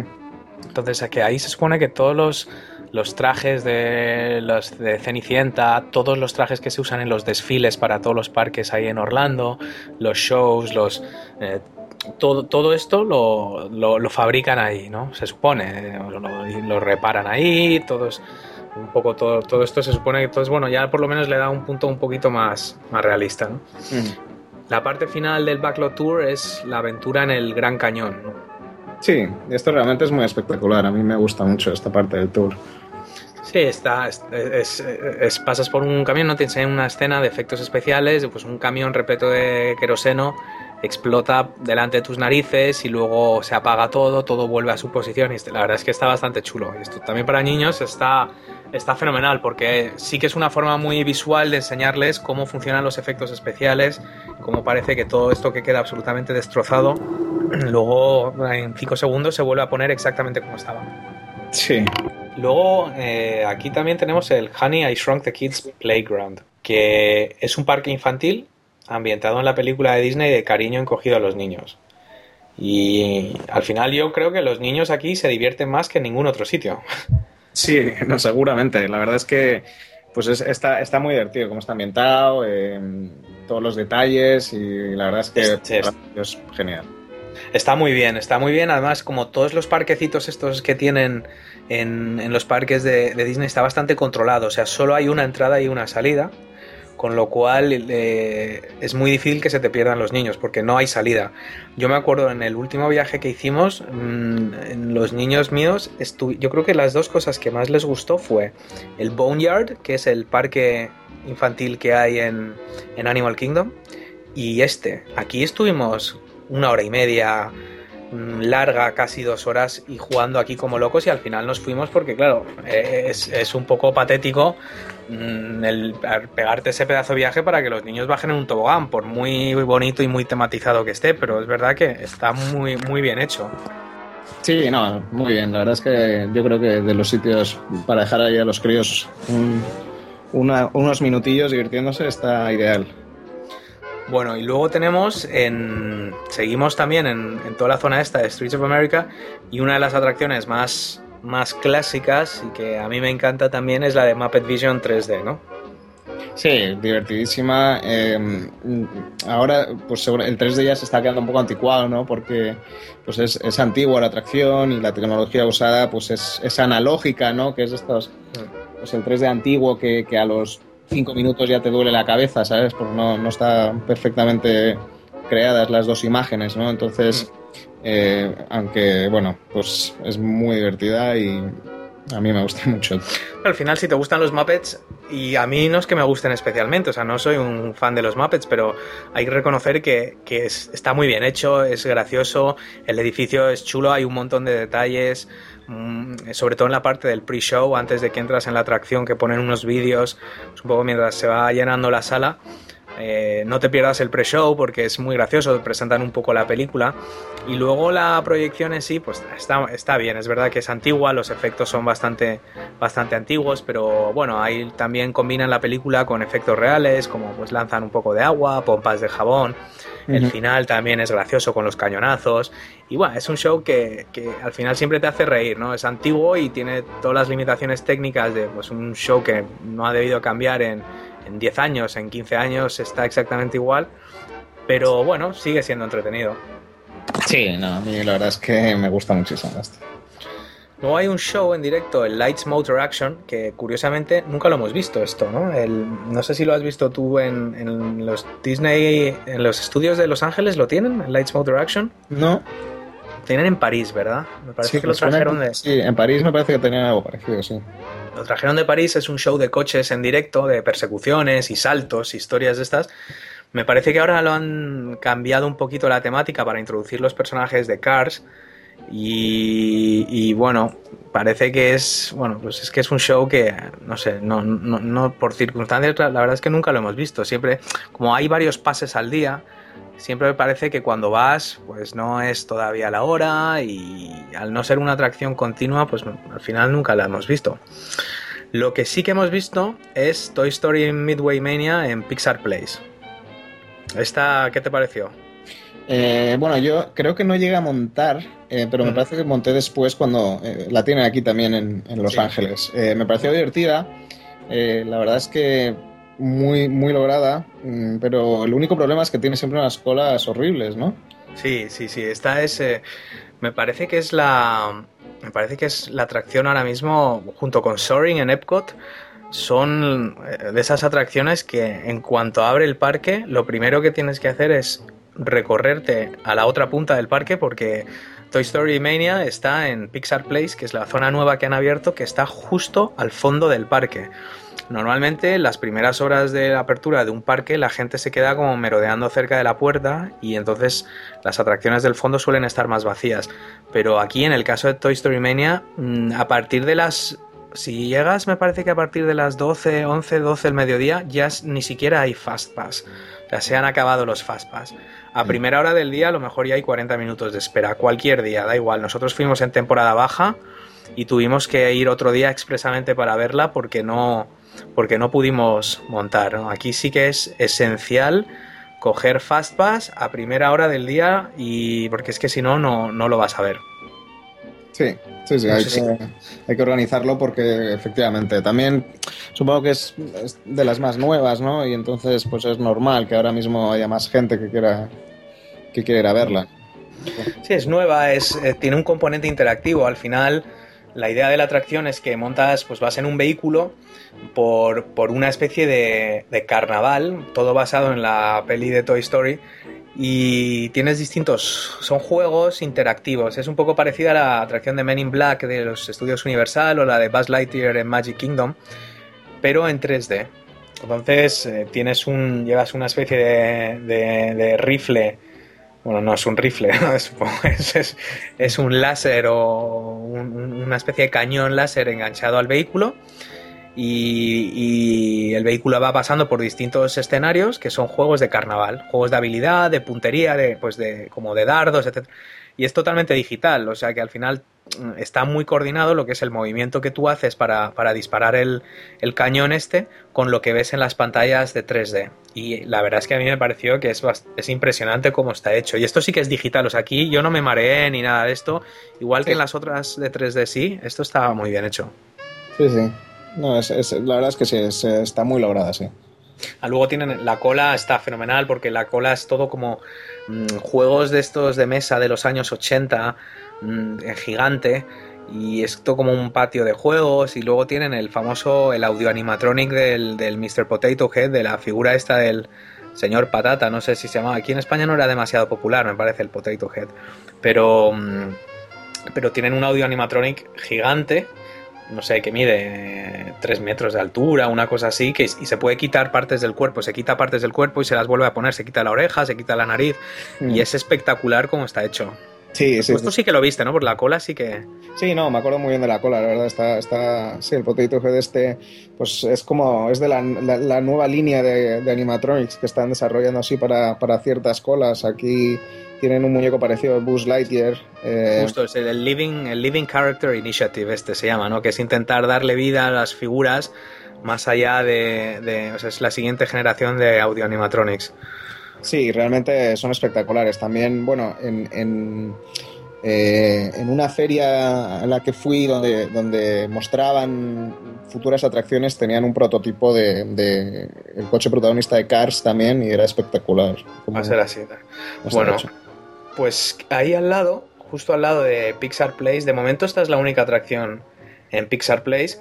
Entonces, que ahí se supone que todos los, los trajes de, los de Cenicienta, todos los trajes que se usan en los desfiles para todos los parques ahí en Orlando, los shows, los eh, todo, todo esto lo, lo, fabrican ahí, ¿no? Se supone, lo, reparan ahí, todos, un poco todo, todo esto se supone que entonces, bueno, ya por lo menos le da un punto un poquito más, más realista, ¿no? La parte final del Backlot Tour es la aventura en el Gran Cañón, ¿no? Sí, esto realmente es muy espectacular, a mí me gusta mucho esta parte del tour. Sí, está, es, es, pasas por un camión, no te enseñan una escena de efectos especiales, pues un camión repleto de queroseno explota delante de tus narices y luego se apaga todo, todo vuelve a su posición y la verdad es que está bastante chulo. Esto también para niños está, Está fenomenal porque sí que es una forma muy visual de enseñarles cómo funcionan los efectos especiales, cómo parece que todo esto que queda absolutamente destrozado, [CLEARS THROAT] luego en 5 segundos se vuelve a poner exactamente como estaba. Sí. Luego eh, aquí también tenemos el Honey I Shrunk the Kids Playground, que es un parque infantil ambientado en la película de Disney de cariño encogido a los niños. Y al final yo creo que los niños aquí se divierten más que en ningún otro sitio. [LAUGHS] Sí, no, seguramente. La verdad es que pues está, está muy divertido cómo está ambientado, eh, todos los detalles y la verdad es que es, genial. Está muy bien, está muy bien. Además, como todos los parquecitos estos que tienen en, en los parques de, de, Disney está bastante controlado. O sea, solo hay una entrada y una salida con lo cual eh, es muy difícil que se te pierdan los niños porque no hay salida. Yo me acuerdo en el último viaje que hicimos, mm, en los niños míos, yo creo que las dos cosas que más les gustó fue el Boneyard, que es el parque infantil que hay en, en Animal Kingdom, y este. Aquí estuvimos una hora y media larga, casi dos horas, y jugando aquí como locos y al final nos fuimos porque, claro, es, es un poco patético Mm, el pegarte ese pedazo de viaje para que los niños bajen en un tobogán, por muy bonito y muy tematizado que esté, pero es verdad que está muy, muy bien hecho. Sí, no, muy bien. La verdad es que yo creo que de los sitios para dejar ahí a los críos unos minutillos divirtiéndose está ideal. Bueno, y luego tenemos en. Seguimos también en, en, toda la zona esta de Streets of America. Y una de las atracciones más más clásicas y que a mí me encanta también es la de Muppet Vision 3D, ¿no? Sí, divertidísima. Em, ahora, pues el 3D ya se está quedando un poco anticuado, ¿no? Porque pues es, es antigua la atracción y la tecnología usada pues es, es analógica, ¿no? Que es estos, pues el 3D antiguo que, que a los 5 minutos ya te duele la cabeza, ¿sabes? Porque no, no está perfectamente creadas las dos imágenes, ¿no? Entonces, eh, aunque, bueno, pues es muy divertida y a mí me gusta [LAUGHS] mucho. Al final, si te gustan los Muppets, y a mí no es que me gusten especialmente, o sea, no soy un fan de los Muppets, pero hay que reconocer que, que está muy bien hecho, es gracioso, el edificio es chulo, hay un montón de detalles, mm, sobre todo en la parte del pre-show, antes de que entras en la atracción, que ponen unos vídeos, un poco mientras se va llenando la sala. Eh, no te pierdas el pre-show porque es muy gracioso, presentan un poco la película. Y luego la proyección en sí, pues está, está bien, es verdad que es antigua, los efectos son bastante, bastante antiguos, pero bueno, ahí también combinan la película con efectos reales, como pues lanzan un poco de agua, pompas de jabón. El final también es gracioso con los cañonazos. Y bueno, es un show que, que, al final siempre te hace reír, ¿no? Es antiguo y tiene todas las limitaciones técnicas de pues, un show que no ha debido cambiar en, en 10 años, en 15 años está exactamente igual, pero bueno, sigue siendo entretenido. Sí, no, a mí la verdad es que me gusta muchísimo esto. Luego hay un show en directo, el Lights Motor Action, que curiosamente nunca lo hemos visto esto, ¿no? no sé si lo has visto tú en, los Disney, en los estudios de Los Ángeles, ¿lo tienen? El Lights Motor Action. No. Tienen en París, ¿verdad? Me parece que lo trajeron de... Sí, en París me parece que tenían algo parecido, sí. Lo trajeron de París, es un show de coches en directo, de persecuciones y saltos, historias de estas. Me parece que ahora lo han cambiado un poquito la temática para introducir los personajes de Cars. Y, bueno, parece que es, bueno, pues es que es un show que, no sé, no, no, no por circunstancias, la verdad es que nunca lo hemos visto. Siempre, como hay varios pases al día, siempre me parece que cuando vas, pues no es todavía la hora y al no ser una atracción continua, pues al final nunca la hemos visto. Lo que sí que hemos visto es Toy Story Midway Mania en Pixar Place. ¿Esta qué te pareció? Eh, bueno, yo creo que no llegué a montar, eh, pero me parece que monté después cuando eh, la tienen aquí también en, Los Ángeles. me pareció divertida. la verdad es que muy, muy lograda, mm, pero el único problema es que tiene siempre unas colas horribles, ¿no? Sí, sí, sí. Esta es. Eh, me parece que es la. Me parece que es la atracción ahora mismo, junto con Soaring en Epcot, son eh, de esas atracciones que en cuanto abre el parque, lo primero que tienes que hacer es recorrerte a la otra punta del parque porque Toy Story Mania está en Pixar Place, que es la zona nueva que han abierto, que está justo al fondo del parque. Normalmente las primeras horas de la apertura de un parque la gente se queda como merodeando cerca de la puerta y entonces las atracciones del fondo suelen estar más vacías. Pero aquí en el caso de Toy Story Mania, mm, a partir de las si llegas, me parece que a partir de las 12, 11, 12 del mediodía, ya ni siquiera hay Fast Pass. O sea, se han acabado los Fast Pass. A mm. primera hora del día, a lo mejor ya hay 40 minutos de espera. Cualquier día, da igual. Nosotros fuimos en temporada baja y tuvimos que ir otro día expresamente para verla porque no, porque no pudimos montar. Aquí sí que es esencial coger Fast Pass a primera hora del día y porque es que si no, no lo vas a ver. Sí, sí, sí, hay, que, organizarlo porque efectivamente también supongo que es, de las más nuevas, ¿no? Y entonces pues es normal que ahora mismo haya más gente que quiera que quiera verla. Sí, es nueva, es, eh, tiene un componente interactivo. Al final, la idea de la atracción es que montas, pues vas en un vehículo por, por una especie de, de, carnaval, todo basado en la peli de Toy Story, y tienes distintos, son juegos interactivos. Es un poco parecida a la atracción de Men in Black de los estudios Universal o la de Buzz Lightyear en Magic Kingdom, pero en 3D. Entonces eh, tienes un, llevas una especie de, rifle, bueno, no es un rifle, [LAUGHS] es, es, un láser o una especie de cañón láser enganchado al vehículo y, el vehículo va pasando por distintos escenarios que son juegos de carnaval, juegos de habilidad, de puntería, de, pues de, como de dardos, etc. Y es totalmente digital, o sea que al final está muy coordinado lo que es el movimiento que tú haces para, disparar el, cañón este con lo que ves en las pantallas de 3D. Y la verdad es que a mí me pareció que es, es impresionante cómo está hecho. Y esto sí que es digital, o sea, aquí yo no me mareé ni nada de esto, igual que en las otras de 3D sí, esto estaba muy bien hecho. Sí, sí. No, es, la verdad es que sí, está muy lograda, sí. Ah, luego tienen la cola, está fenomenal porque la cola es todo como mm, juegos de estos de mesa de los años 80, mm, gigante, y esto como un patio de juegos. Y luego tienen el famoso, el audio animatronic del, del Mr. Potato Head, de la figura esta del señor Patata, no sé si se llamaba. Aquí en España no era demasiado popular, me parece, el Potato Head, pero, mm, pero tienen un audio animatronic gigante no sé, que mide 3 metros de altura, una cosa así, que, y se puede quitar partes del cuerpo, se quita partes del cuerpo y se las vuelve a poner, se quita la oreja, se quita la nariz, y mm. es espectacular como está hecho. Sí, sí. Esto sí que lo viste, ¿no? Por la cola sí que... Sí, no, me acuerdo muy bien de la cola, la verdad, está, está sí, el Potato Head este, pues es como, es de la, nueva línea de, de, animatronics que están desarrollando así para, para ciertas colas, aquí tienen un muñeco parecido a Buzz Lightyear. Eh, Justo, es el Living, el Living Character Initiative, este se llama, ¿no? Que es intentar darle vida a las figuras más allá de. o sea, es la siguiente generación de audio animatronics. Sí, realmente son espectaculares. También, bueno, en, en, eh, en una feria a la que fui donde, donde mostraban futuras atracciones, tenían un prototipo de, de el coche protagonista de Cars también y era espectacular. Va a ser así. Bueno, pues ahí al lado, justo al lado de Pixar Place, de momento esta es la única atracción en Pixar Place.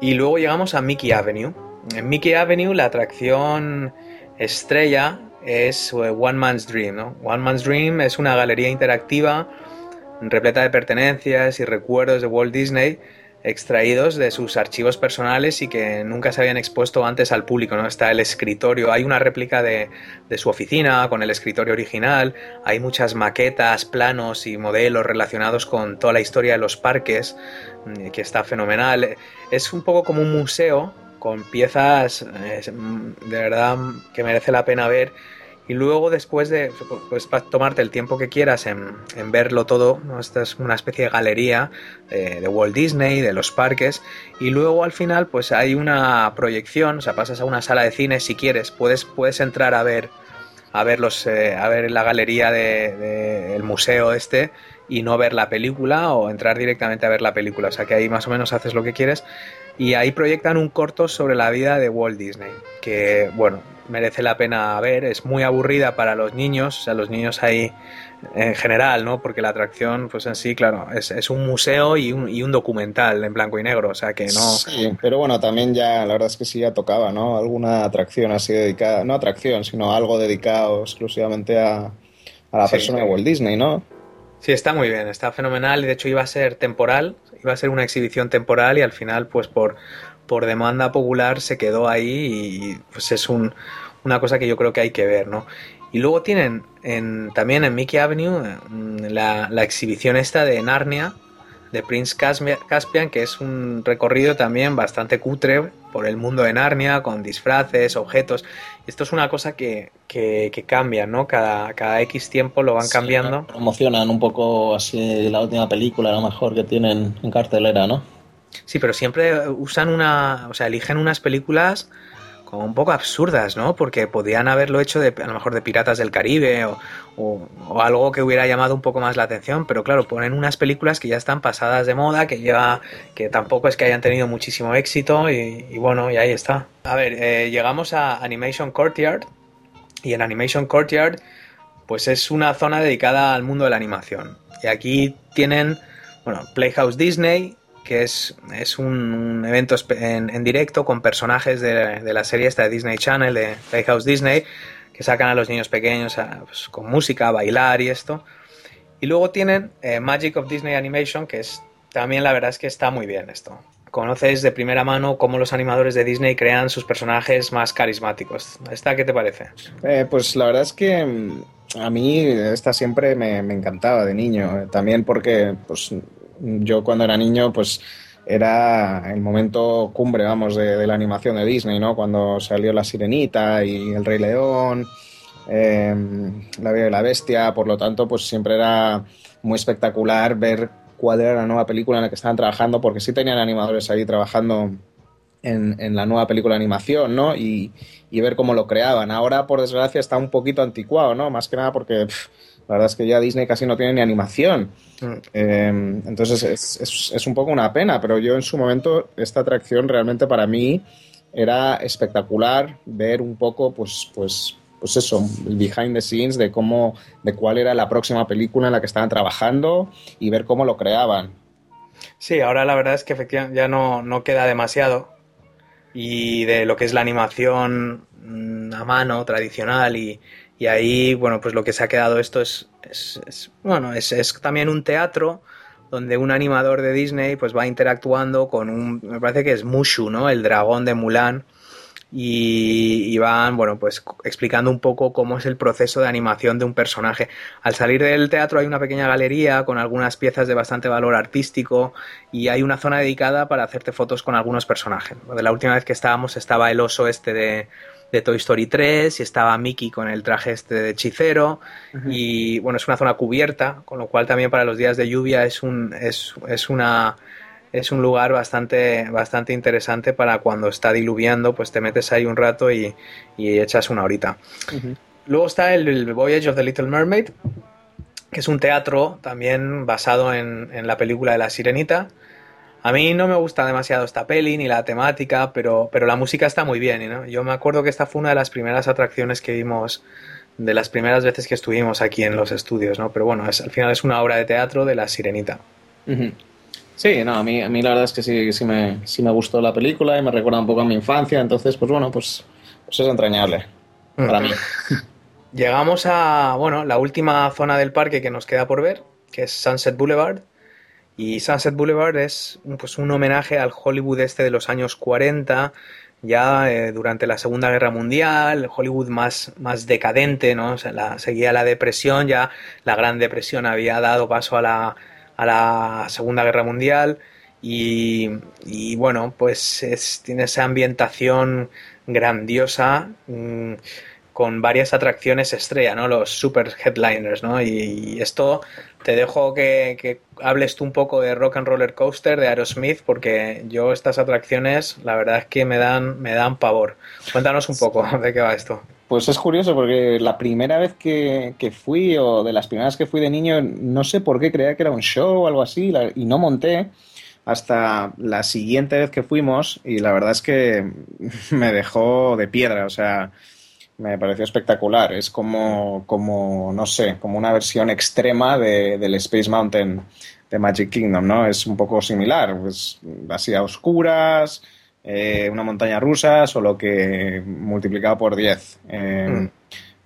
Y luego llegamos a Mickey Avenue. En Mickey Avenue la atracción estrella es eh, One Man's Dream. ¿no? One Man's Dream es una galería interactiva repleta de pertenencias y recuerdos de Walt Disney extraídos de sus archivos personales y que nunca se habían expuesto antes al público. ¿no? Está el escritorio, hay una réplica de, su oficina con el escritorio original, hay muchas maquetas, planos y modelos relacionados con toda la historia de los parques, mm, que está fenomenal. Es un poco como un museo con piezas eh, de verdad que merece la pena ver y luego después de pues, tomarte el tiempo que quieras en, verlo todo, esta es una especie de galería de, de, Walt Disney, de los parques, y luego al final pues hay una proyección, o sea, pasas a una sala de cine si quieres, puedes, puedes entrar a ver a ver los eh, a ver la galería del de, museo este y no ver la película o entrar directamente a ver la película, o sea que ahí más o menos haces lo que quieres y ahí proyectan un corto sobre la vida de Walt Disney, que bueno, merece la pena ver, es muy aburrida para los niños, o sea, los niños ahí en general, ¿no? Porque la atracción, pues en sí, claro, es, es un museo y un, y un, documental en blanco y negro, o sea que no... Sí, pero bueno, también ya, la verdad es que sí ya tocaba, ¿no? Alguna atracción así dedicada, no atracción, sino algo dedicado exclusivamente a, a la persona de Walt Disney, ¿no? Sí, está muy bien, está fenomenal y de hecho iba a ser temporal, iba a ser una exhibición temporal y al final, pues por por demanda popular se quedó ahí y pues es un, una cosa que yo creo que hay que ver, ¿no? Y luego tienen en, también en Mickey Avenue mm, la, exhibición esta de Narnia, de Prince Caspian, que es un recorrido también bastante cutre por el mundo de Narnia, con disfraces, objetos. Esto es una cosa que, que, cambia, ¿no? Cada, cada X tiempo lo van cambiando. Promocionan un poco así la última película, a lo mejor, que tienen en cartelera, ¿no? Sí, pero siempre usan una, o sea, eligen unas películas como un poco absurdas, ¿no? Porque podían haberlo hecho de, a lo mejor de Piratas del Caribe o, algo que hubiera llamado un poco más la atención, pero claro, ponen unas películas que ya están pasadas de moda, que lleva, que tampoco es que hayan tenido muchísimo éxito y, bueno, y ahí está. A ver, eh, llegamos a Animation Courtyard y en Animation Courtyard pues es una zona dedicada al mundo de la animación. Y aquí tienen, bueno, Playhouse Disney, que es, es un, evento en, directo con personajes de, de, la serie esta de Disney Channel, de Playhouse Disney, que sacan a los niños pequeños pues, con música, a bailar y esto. Y luego tienen eh, Magic of Disney Animation, que es también la verdad es que está muy bien esto. Conoces de primera mano cómo los animadores de Disney crean sus personajes más carismáticos. ¿Esta qué te parece? Eh, pues la verdad es que mm, a mí esta siempre me, me encantaba de niño. Eh, también porque pues, yo cuando era niño, pues era el momento cumbre, vamos, de, la animación de Disney, ¿no? Cuando salió La Sirenita y El Rey León, em, La Bella y la Bestia, por lo tanto, pues siempre era muy espectacular ver cuál era la nueva película en la que estaban trabajando, porque sí tenían animadores ahí trabajando en, la nueva película de animación, ¿no? Y, ver cómo lo creaban. Ahora, por desgracia, está un poquito anticuado, ¿no? Más que nada porque la verdad es que ya Disney casi no tiene ni animación. Em, entonces es, es, un poco una pena, pero yo en su momento esta atracción realmente para mí era espectacular ver un poco, pues, pues, pues eso, el behind the scenes de cómo, de cuál era la próxima película en la que estaban trabajando y ver cómo lo creaban. Sí, ahora la verdad es que efectivamente ya no, no queda demasiado y de lo que es la animación mm, a mano tradicional y, y ahí, bueno, pues lo que se ha quedado esto es, es, bueno, es, es, también un teatro donde un animador de Disney pues va interactuando con un, me parece que es Mushu, ¿no? El dragón de Mulan. Y, van, bueno, pues explicando un poco cómo es el proceso de animación de un personaje. Al salir del teatro hay una pequeña galería con algunas piezas de bastante valor artístico y hay una zona dedicada para hacerte fotos con algunos personajes. De la última vez que estábamos estaba el oso este de, de Toy Story 3 y estaba Mickey con el traje este de hechicero y bueno, es una zona cubierta, con lo cual también para los días de lluvia es un, es, es una es un lugar bastante, bastante interesante para cuando está diluviando, pues te metes ahí un rato y, y echas una horita. Luego está el, Voyage of the Little Mermaid, que es un teatro también basado en, en la película de La Sirenita, a mí no me gusta demasiado esta peli ni la temática, pero, pero la música está muy bien. ¿no? Yo me acuerdo que esta fue una de las primeras atracciones que vimos, de las primeras veces que estuvimos aquí en los estudios, ¿no? Pero bueno, es, al final es una obra de teatro de La Sirenita. Sí, no, a mí, a mí la verdad es que sí, sí, me, sí me gustó la película y me recuerda un poco a mi infancia, entonces, pues bueno, pues, pues es entrañable para mí. [LAUGHS] Llegamos a, bueno, la última zona del parque que nos queda por ver, que es Sunset Boulevard y Sunset Boulevard es pues, un homenaje al Hollywood este de los años 40, ya eh, durante la Segunda Guerra Mundial, Hollywood más, más decadente, ¿no? seguía la depresión, ya la Gran Depresión había dado paso a la, a la Segunda Guerra Mundial y, y bueno, pues es, tiene esa ambientación grandiosa. Mm, con varias atracciones estrella, ¿no? Los super headliners, ¿no? Y, esto te dejo que, hables tú un poco de Rock and Roller Coaster, de Aerosmith, porque yo estas atracciones, la verdad es que me dan, me dan pavor. Cuéntanos un poco de qué va esto. Pues es curioso porque la primera vez que, fui, o de las primeras que fui de niño, no sé por qué creía que era un show o algo así, y no monté hasta la siguiente vez que fuimos, y la verdad es que [LAUGHS] me dejó de piedra, o sea me pareció espectacular. Es como, como no sé, como una versión extrema de, del Space Mountain de Magic Kingdom, ¿no? Es un poco similar, pues así a oscuras, eh, una montaña rusa, solo que multiplicado por 10. Eh, mm.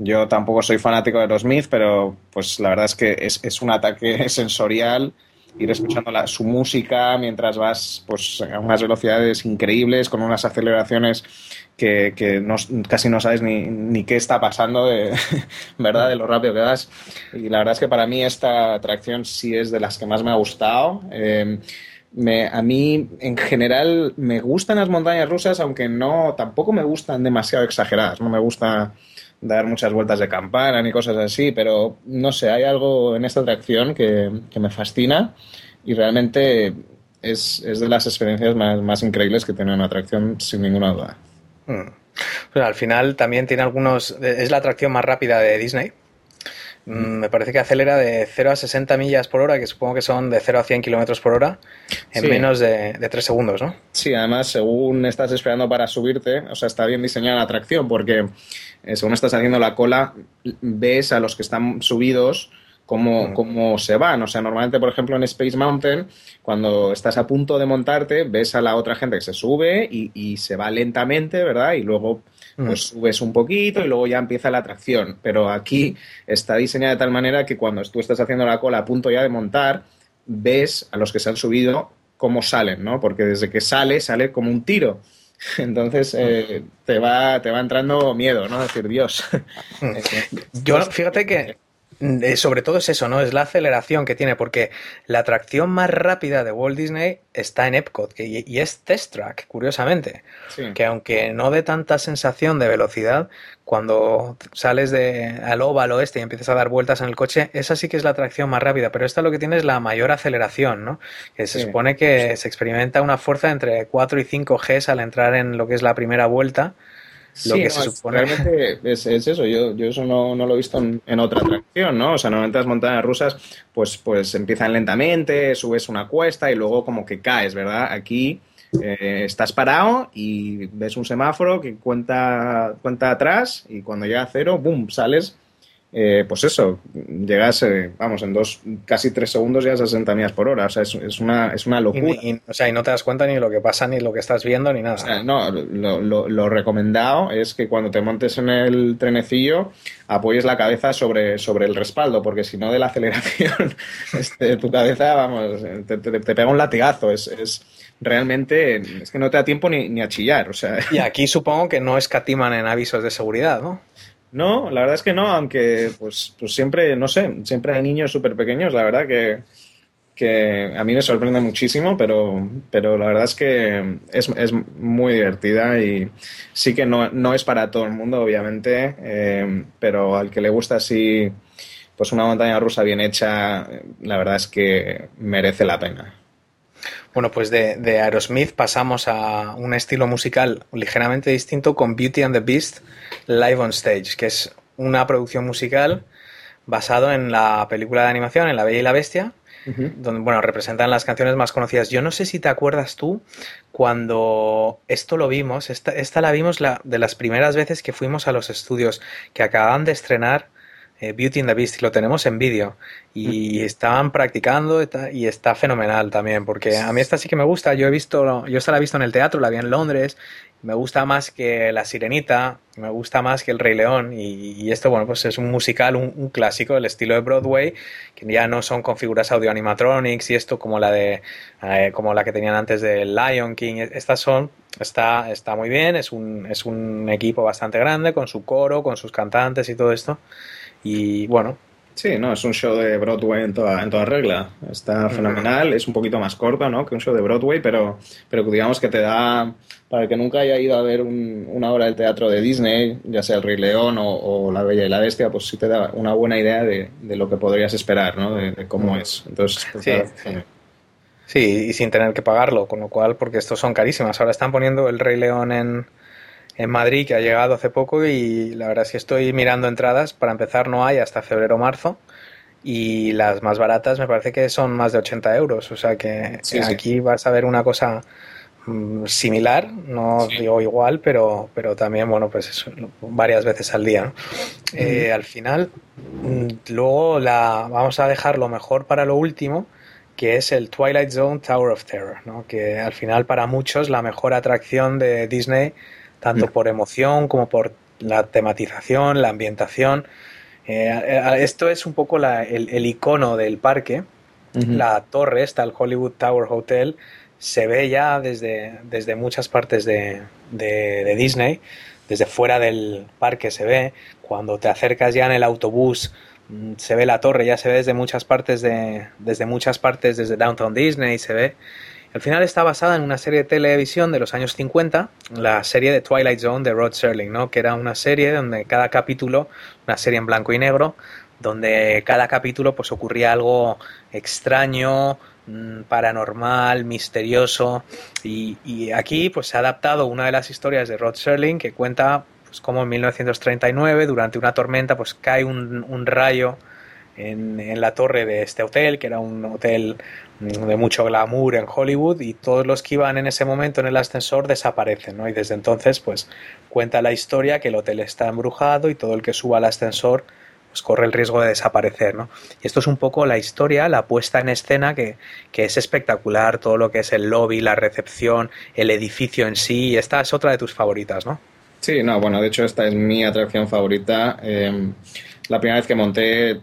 Yo tampoco soy fanático de los Smith, pero pues la verdad es que es, es un ataque [LAUGHS] sensorial ir escuchando la, su música mientras vas pues a unas velocidades increíbles con unas aceleraciones que, casi no sabes ni, qué está pasando, de, [LAUGHS] ¿verdad? De lo rápido que vas. Y la verdad es que para mí esta atracción sí es de las que más me ha gustado. Eh, a mí, en general, me gustan las montañas rusas, aunque no, tampoco me gustan demasiado exageradas. No me gusta dar muchas vueltas de campana ni cosas así, pero no sé, hay algo en esta atracción que, me fascina y realmente es, de las experiencias más, más increíbles que tiene una atracción, sin ninguna duda. Hmm. al final también tiene algunos. Es la atracción más rápida de Disney. Mm, me parece que acelera de 0 a 60 millas por hora, que supongo que son de 0 a 100 kilómetros por hora, en menos de, de 3 segundos, ¿no? Sí, además, según estás esperando para subirte, o sea, está bien diseñada la atracción, porque eh, según estás haciendo la cola, ves a los que están subidos cómo, cómo se van. O sea, normalmente, por ejemplo, en Space Mountain, cuando estás a punto de montarte, ves a la otra gente que se sube y, y se va lentamente, ¿verdad? Y luego pues subes un poquito y luego ya empieza la atracción. Pero aquí está diseñada de tal manera que cuando tú estás haciendo la cola a punto ya de montar, ves a los que se han subido cómo salen, ¿no? Porque desde que sale, sale como un tiro. [LAUGHS] Entonces eh, te, va, te va entrando miedo, ¿no? Decir, Dios. [LAUGHS] Yo, fíjate que eh, sobre todo es eso, ¿no? Es la aceleración que tiene, porque la atracción más rápida de Walt Disney está en Epcot, y, es Test Track, curiosamente. Que aunque no dé tanta sensación de velocidad, cuando sales de, al óvalo este y empiezas a dar vueltas en el coche, esa sí que es la atracción más rápida, pero esta lo que tiene es la mayor aceleración, ¿no? Que se supone que se experimenta una fuerza entre 4 y 5 Gs al entrar en lo que es la primera vuelta lo que se supone. Realmente es, eso, yo, yo eso no, no, lo he visto en, otra atracción, ¿no? O sea, normalmente las montañas rusas pues, pues empiezan lentamente, subes una cuesta y luego como que caes, ¿verdad? Aquí eh, estás parado y ves un semáforo que cuenta, cuenta atrás y cuando llega a cero, ¡boom!, sales eh, pues eso, llegas, eh, vamos, en dos, casi tres segundos ya a 60 millas por hora. O sea, es, es, una, es una locura. Y, o sea, y no te das cuenta ni lo que pasa, ni lo que estás viendo, ni nada. no, lo, lo, recomendado es que cuando te montes en el trenecillo apoyes la cabeza sobre, sobre el respaldo, porque si no de la aceleración, [LAUGHS] este, tu cabeza, vamos, te, te, pega un latigazo. Es, es realmente, es que no te da tiempo ni, ni a chillar. O sea. Y aquí supongo que no escatiman en avisos de seguridad, ¿no? No, la verdad es que no, aunque pues, pues siempre, no sé, siempre hay niños súper pequeños, la verdad que, que a mí me sorprende muchísimo, pero, pero la verdad es que es, es muy divertida y sí que no, no, es para todo el mundo, obviamente, eh, pero al que le gusta así, pues una montaña rusa bien hecha, la verdad es que merece la pena. Bueno, pues de, de, Aerosmith pasamos a un estilo musical ligeramente distinto con Beauty and the Beast Live on Stage, que es una producción musical basado en la película de animación, en La Bella y la Bestia, donde bueno, representan las canciones más conocidas. Yo no sé si te acuerdas tú cuando esto lo vimos, esta, esta la vimos la, de las primeras veces que fuimos a los estudios, que acababan de estrenar eh, Beauty and the Beast, lo tenemos en vídeo. Y estaban practicando y está fenomenal también, porque a mí esta sí que me gusta, yo he visto, yo esta la he visto en el teatro, la vi en Londres, me gusta más que La Sirenita, me gusta más que El Rey León. Y, esto, bueno, pues es un musical, un, clásico del estilo de Broadway, que ya no son con figuras audio animatronics y esto como la de, eh, como la que tenían antes de Lion King, estas son, está, está muy bien, es un, es un equipo bastante grande con su coro, con sus cantantes y todo esto. Y bueno. Sí, no, es un show de Broadway en toda, en toda regla. Está fenomenal, es un poquito más corto, ¿no? Que un show de Broadway, pero, pero digamos que te da, para el que nunca haya ido a ver una obra del teatro de Disney, ya sea El Rey León o, La Bella y la Bestia, pues sí te da una buena idea de, lo que podrías esperar, ¿no? De, cómo es. Entonces, pues, sí. sí, y sin tener que pagarlo, con lo cual, porque estos son carísimas. Ahora están poniendo El Rey León en en Madrid que ha llegado hace poco y la verdad es que estoy mirando entradas. Para empezar no hay hasta febrero o marzo y las más baratas me parece que son más de 80 euros. O sea que aquí vas a ver una cosa mm, similar, no digo igual, pero, pero también, bueno, pues eso, varias veces al día. Eh, al final, mm, luego la, vamos a dejar lo mejor para lo último, que es el Twilight Zone Tower of Terror, ¿no? que al final para muchos la mejor atracción de Disney tanto por emoción como por la tematización, la ambientación. Eh, esto es un poco el, icono del parque. La torre está el Hollywood Tower Hotel, se ve ya desde, desde muchas partes de, de, Disney, desde fuera del parque se ve, cuando te acercas ya en el autobús mm, se ve la torre, ya se ve desde muchas partes de, desde muchas partes, desde Downtown Disney se ve. Al final está basada en una serie de televisión de los años 50, la serie de Twilight Zone de Rod Serling, ¿no? que era una serie donde cada capítulo, una serie en blanco y negro, donde cada capítulo pues ocurría algo extraño, mm, paranormal, misterioso y, aquí pues se ha adaptado una de las historias de Rod Serling que cuenta pues cómo en 1939 durante una tormenta pues cae un, rayo en, la torre de este hotel que era un hotel de mucho glamour en Hollywood y todos los que iban en ese momento en el ascensor desaparecen ¿no? y desde entonces pues cuenta la historia que el hotel está embrujado y todo el que suba al ascensor pues corre el riesgo de desaparecer, ¿no? Y esto es un poco la historia, la puesta en escena que, es espectacular, todo lo que es el lobby, la recepción, el edificio en sí, esta es otra de tus favoritas, ¿no? Sí, no, bueno, de hecho esta es mi atracción favorita. Em, la primera vez que monté,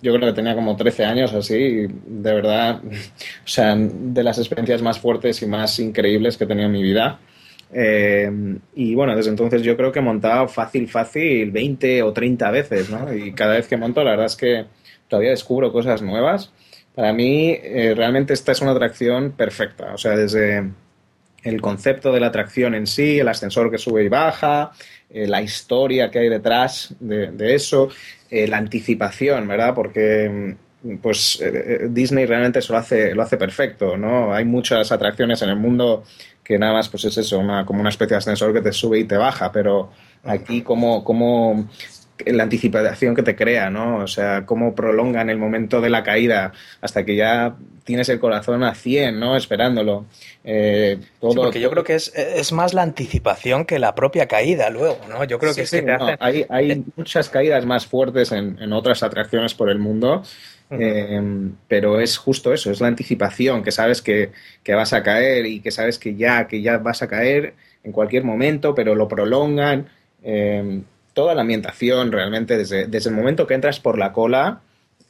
yo creo que tenía como 13 años así, de verdad, [LAUGHS] o sea, de las experiencias más fuertes y más increíbles que he tenido en mi vida. Eh, y bueno, desde entonces yo creo que he montado fácil, fácil 20 o 30 veces, ¿no? Y cada vez que monto, la verdad es que todavía descubro cosas nuevas. Para mí, eh, realmente esta es una atracción perfecta. O sea, desde el concepto de la atracción en sí, el ascensor que sube y baja, eh, la historia que hay detrás de, de eso, la anticipación, ¿verdad? Porque pues Disney realmente eso lo hace, lo hace perfecto, ¿no? Hay muchas atracciones en el mundo que nada más pues es eso, una, como una especie de ascensor que te sube y te baja, pero aquí como, como la anticipación que te crea, ¿no? O sea, cómo prolongan el momento de la caída hasta que ya tienes el corazón a 100, ¿no? Esperándolo. Eh, todo, porque yo creo que es, es, más la anticipación que la propia caída luego, ¿no? Yo creo que, sí, hay, hay muchas caídas más fuertes en, en otras atracciones por el mundo Em, pero es justo eso, es la anticipación, que sabes que, vas a caer y que sabes que ya, que ya vas a caer en cualquier momento, pero lo prolongan. Em, toda la ambientación realmente, desde, desde, el momento que entras por la cola,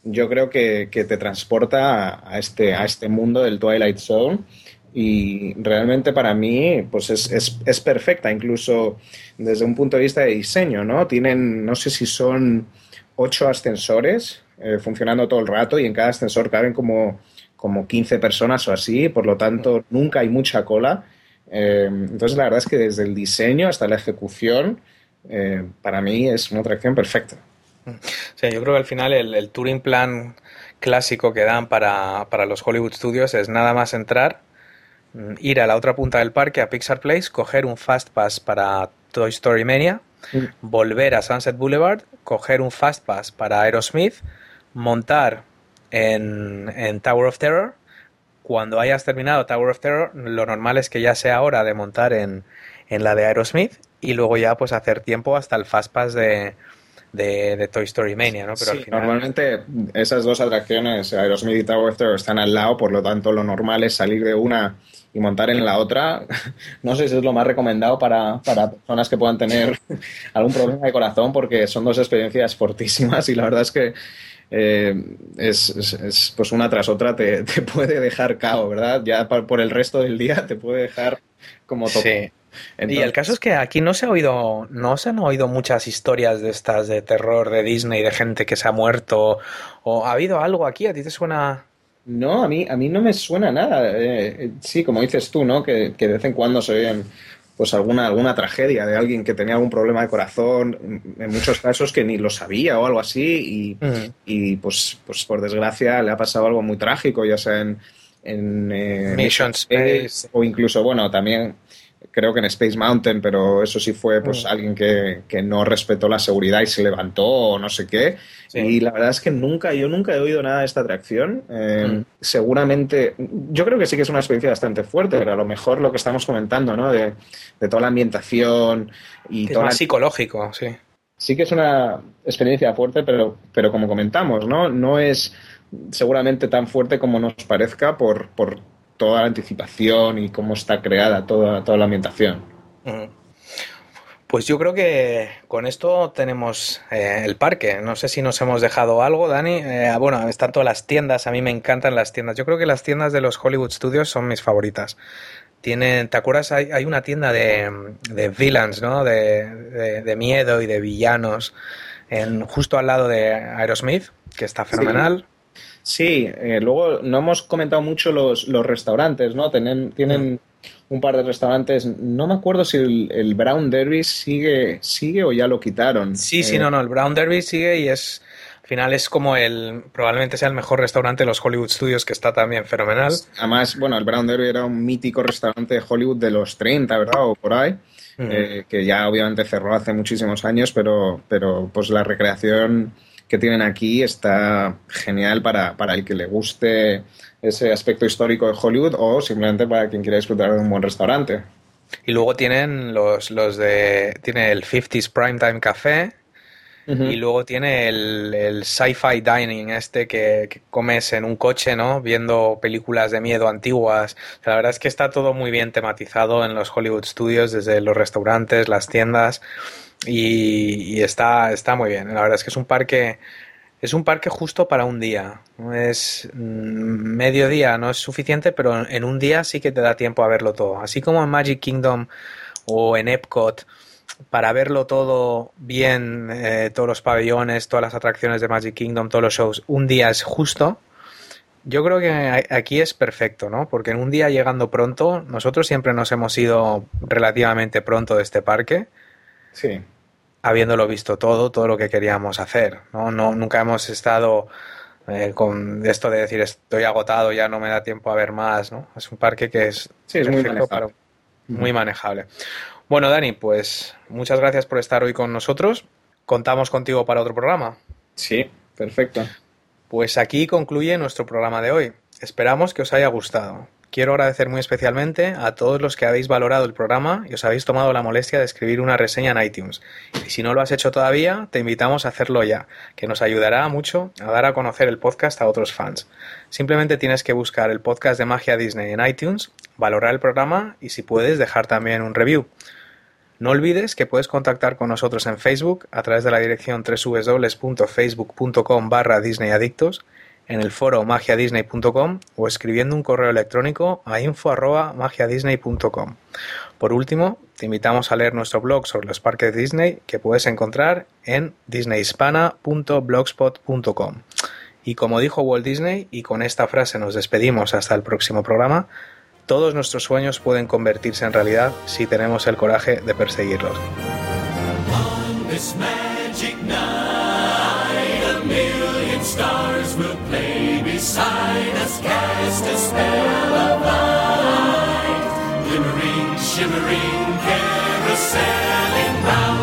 yo creo que, te transporta a este, a este mundo del Twilight Zone y realmente para mí pues es, es, perfecta, incluso desde un punto de vista de diseño, ¿no? Tienen, no sé si son ocho ascensores eh, funcionando todo el rato y en cada ascensor caben como, como 15 personas o así, por lo tanto nunca hay mucha cola. Eh, entonces la verdad es que desde el diseño hasta la ejecución, eh, para mí es una atracción perfecta. Sí, yo creo que al final el, el touring plan clásico que dan para, para los Hollywood Studios es nada más entrar, mm, ir a la otra punta del parque, a Pixar Place, coger un Fast Pass para Toy Story Mania, mm. volver a Sunset Boulevard, coger un Fast Pass para Aerosmith, montar en, Tower of Terror. Cuando hayas terminado Tower of Terror, lo normal es que ya sea hora de montar en, la de Aerosmith y luego ya pues hacer tiempo hasta el Fast Pass de, de, Toy Story Mania, ¿no? Pero normalmente esas dos atracciones, Aerosmith y Tower están al lado, por lo tanto lo normal es salir de una y montar en la otra. [LAUGHS] No sé si es lo más recomendado para, para personas que puedan tener [LAUGHS] algún problema de corazón, porque son dos experiencias fortísimas y la verdad es que eh, es, pues una tras otra [LAUGHS] te, puede dejar cao, ¿verdad? Ya por el resto del día te puede dejar como topo. Sí. Y el caso es que aquí no se ha oído, no se han oído muchas historias de estas de terror de Disney, de gente que se ha muerto, o ha habido algo aquí, ¿a ti te suena? No, a mí, a mí no me suena nada. Eh, sí, como dices tú, ¿no? Que, que de vez en cuando se oyen pues alguna, alguna tragedia de alguien que tenía algún problema de corazón, en muchos casos que ni lo sabía o algo así, y, pues, pues por desgracia le ha pasado algo muy trágico, ya sea en, en eh, Mission Space o incluso, bueno, también creo que en Space Mountain, pero eso sí fue pues mm. alguien que, no respetó la seguridad y se levantó o no sé qué. Y la verdad es que nunca, yo nunca he oído nada de esta atracción. Eh, mm. Seguramente, yo creo que sí que es una experiencia bastante fuerte, pero a lo mejor lo que estamos comentando, ¿no? De, toda la ambientación y todo. más psicológico, sí. Sí que es una experiencia fuerte, pero, pero como comentamos, ¿no? No es seguramente tan fuerte como nos parezca por, por toda la anticipación y cómo está creada toda, toda la ambientación. Pues yo creo que con esto tenemos eh, el parque. No sé si nos hemos dejado algo, Dani. Eh, bueno, están todas las tiendas. A mí me encantan las tiendas. Yo creo que las tiendas de los Hollywood Studios son mis favoritas. Tienen, ¿te acuerdas? Hay, una tienda de, de villains, ¿no? De, de, miedo y de villanos. En, justo al lado de Aerosmith, que está fenomenal. Sí, eh, luego no hemos comentado mucho los, los restaurantes, ¿no? Tienen, tienen un par de restaurantes. No me acuerdo si el, Brown Derby sigue, sigue o ya lo quitaron. Sí, sí, no, no. El Brown Derby sigue y es. Al final es como el. Probablemente sea el mejor restaurante de los Hollywood Studios, que está también fenomenal. Además, bueno, el Brown Derby era un mítico restaurante de Hollywood de los 30, ¿verdad? O por ahí. Eh, que ya obviamente cerró hace muchísimos años, pero, pero pues la recreación que tienen aquí está genial para, para el que le guste ese aspecto histórico de Hollywood o simplemente para quien quiera disfrutar de un buen restaurante. Y luego tienen los, los de. Tiene el 50s Primetime Café. Y luego tiene el, el sci-fi dining, este que, comes en un coche, ¿no? Viendo películas de miedo antiguas. la verdad es que está todo muy bien tematizado en los Hollywood Studios, desde los restaurantes, las tiendas. Y, está, está muy bien. La verdad es que es un parque es un parque justo para un día. Es mm, medio día, no es suficiente, pero en un día sí que te da tiempo a verlo todo. Así como en Magic Kingdom o en Epcot, para verlo todo bien, eh, todos los pabellones, todas las atracciones de Magic Kingdom, todos los shows, un día es justo. Yo creo que aquí es perfecto, ¿no? Porque en un día llegando pronto, nosotros siempre nos hemos ido relativamente pronto de este parque. Sí habiéndolo visto todo, todo lo que queríamos hacer. No, no nunca hemos estado eh, con esto de decir estoy agotado, ya no me da tiempo a ver más. ¿no? Es un parque que es, muy manejable. muy manejable. Bueno, Dani, pues muchas gracias por estar hoy con nosotros. Contamos contigo para otro programa. Sí, perfecto. Pues aquí concluye nuestro programa de hoy. Esperamos que os haya gustado. Quiero agradecer muy especialmente a todos los que habéis valorado el programa y os habéis tomado la molestia de escribir una reseña en iTunes. Y si no lo has hecho todavía, te invitamos a hacerlo ya, que nos ayudará mucho a dar a conocer el podcast a otros fans. Simplemente tienes que buscar el podcast de Magia Disney en iTunes, valorar el programa y si puedes dejar también un review. No olvides que puedes contactar con nosotros en Facebook a través de la dirección www.facebook.com barra disneyadictos en el foro magiadisney.com o escribiendo un correo electrónico a info@magiadisney.com. Por último, te invitamos a leer nuestro blog sobre los parques Disney que puedes encontrar en disneyhispana.blogspot.com. Y como dijo Walt Disney, y con esta frase nos despedimos hasta el próximo programa, todos nuestros sueños pueden convertirse en realidad si tenemos el coraje de perseguirlos. stars will play beside us, cast a spell of light. Glimmering, shimmering, carouseling round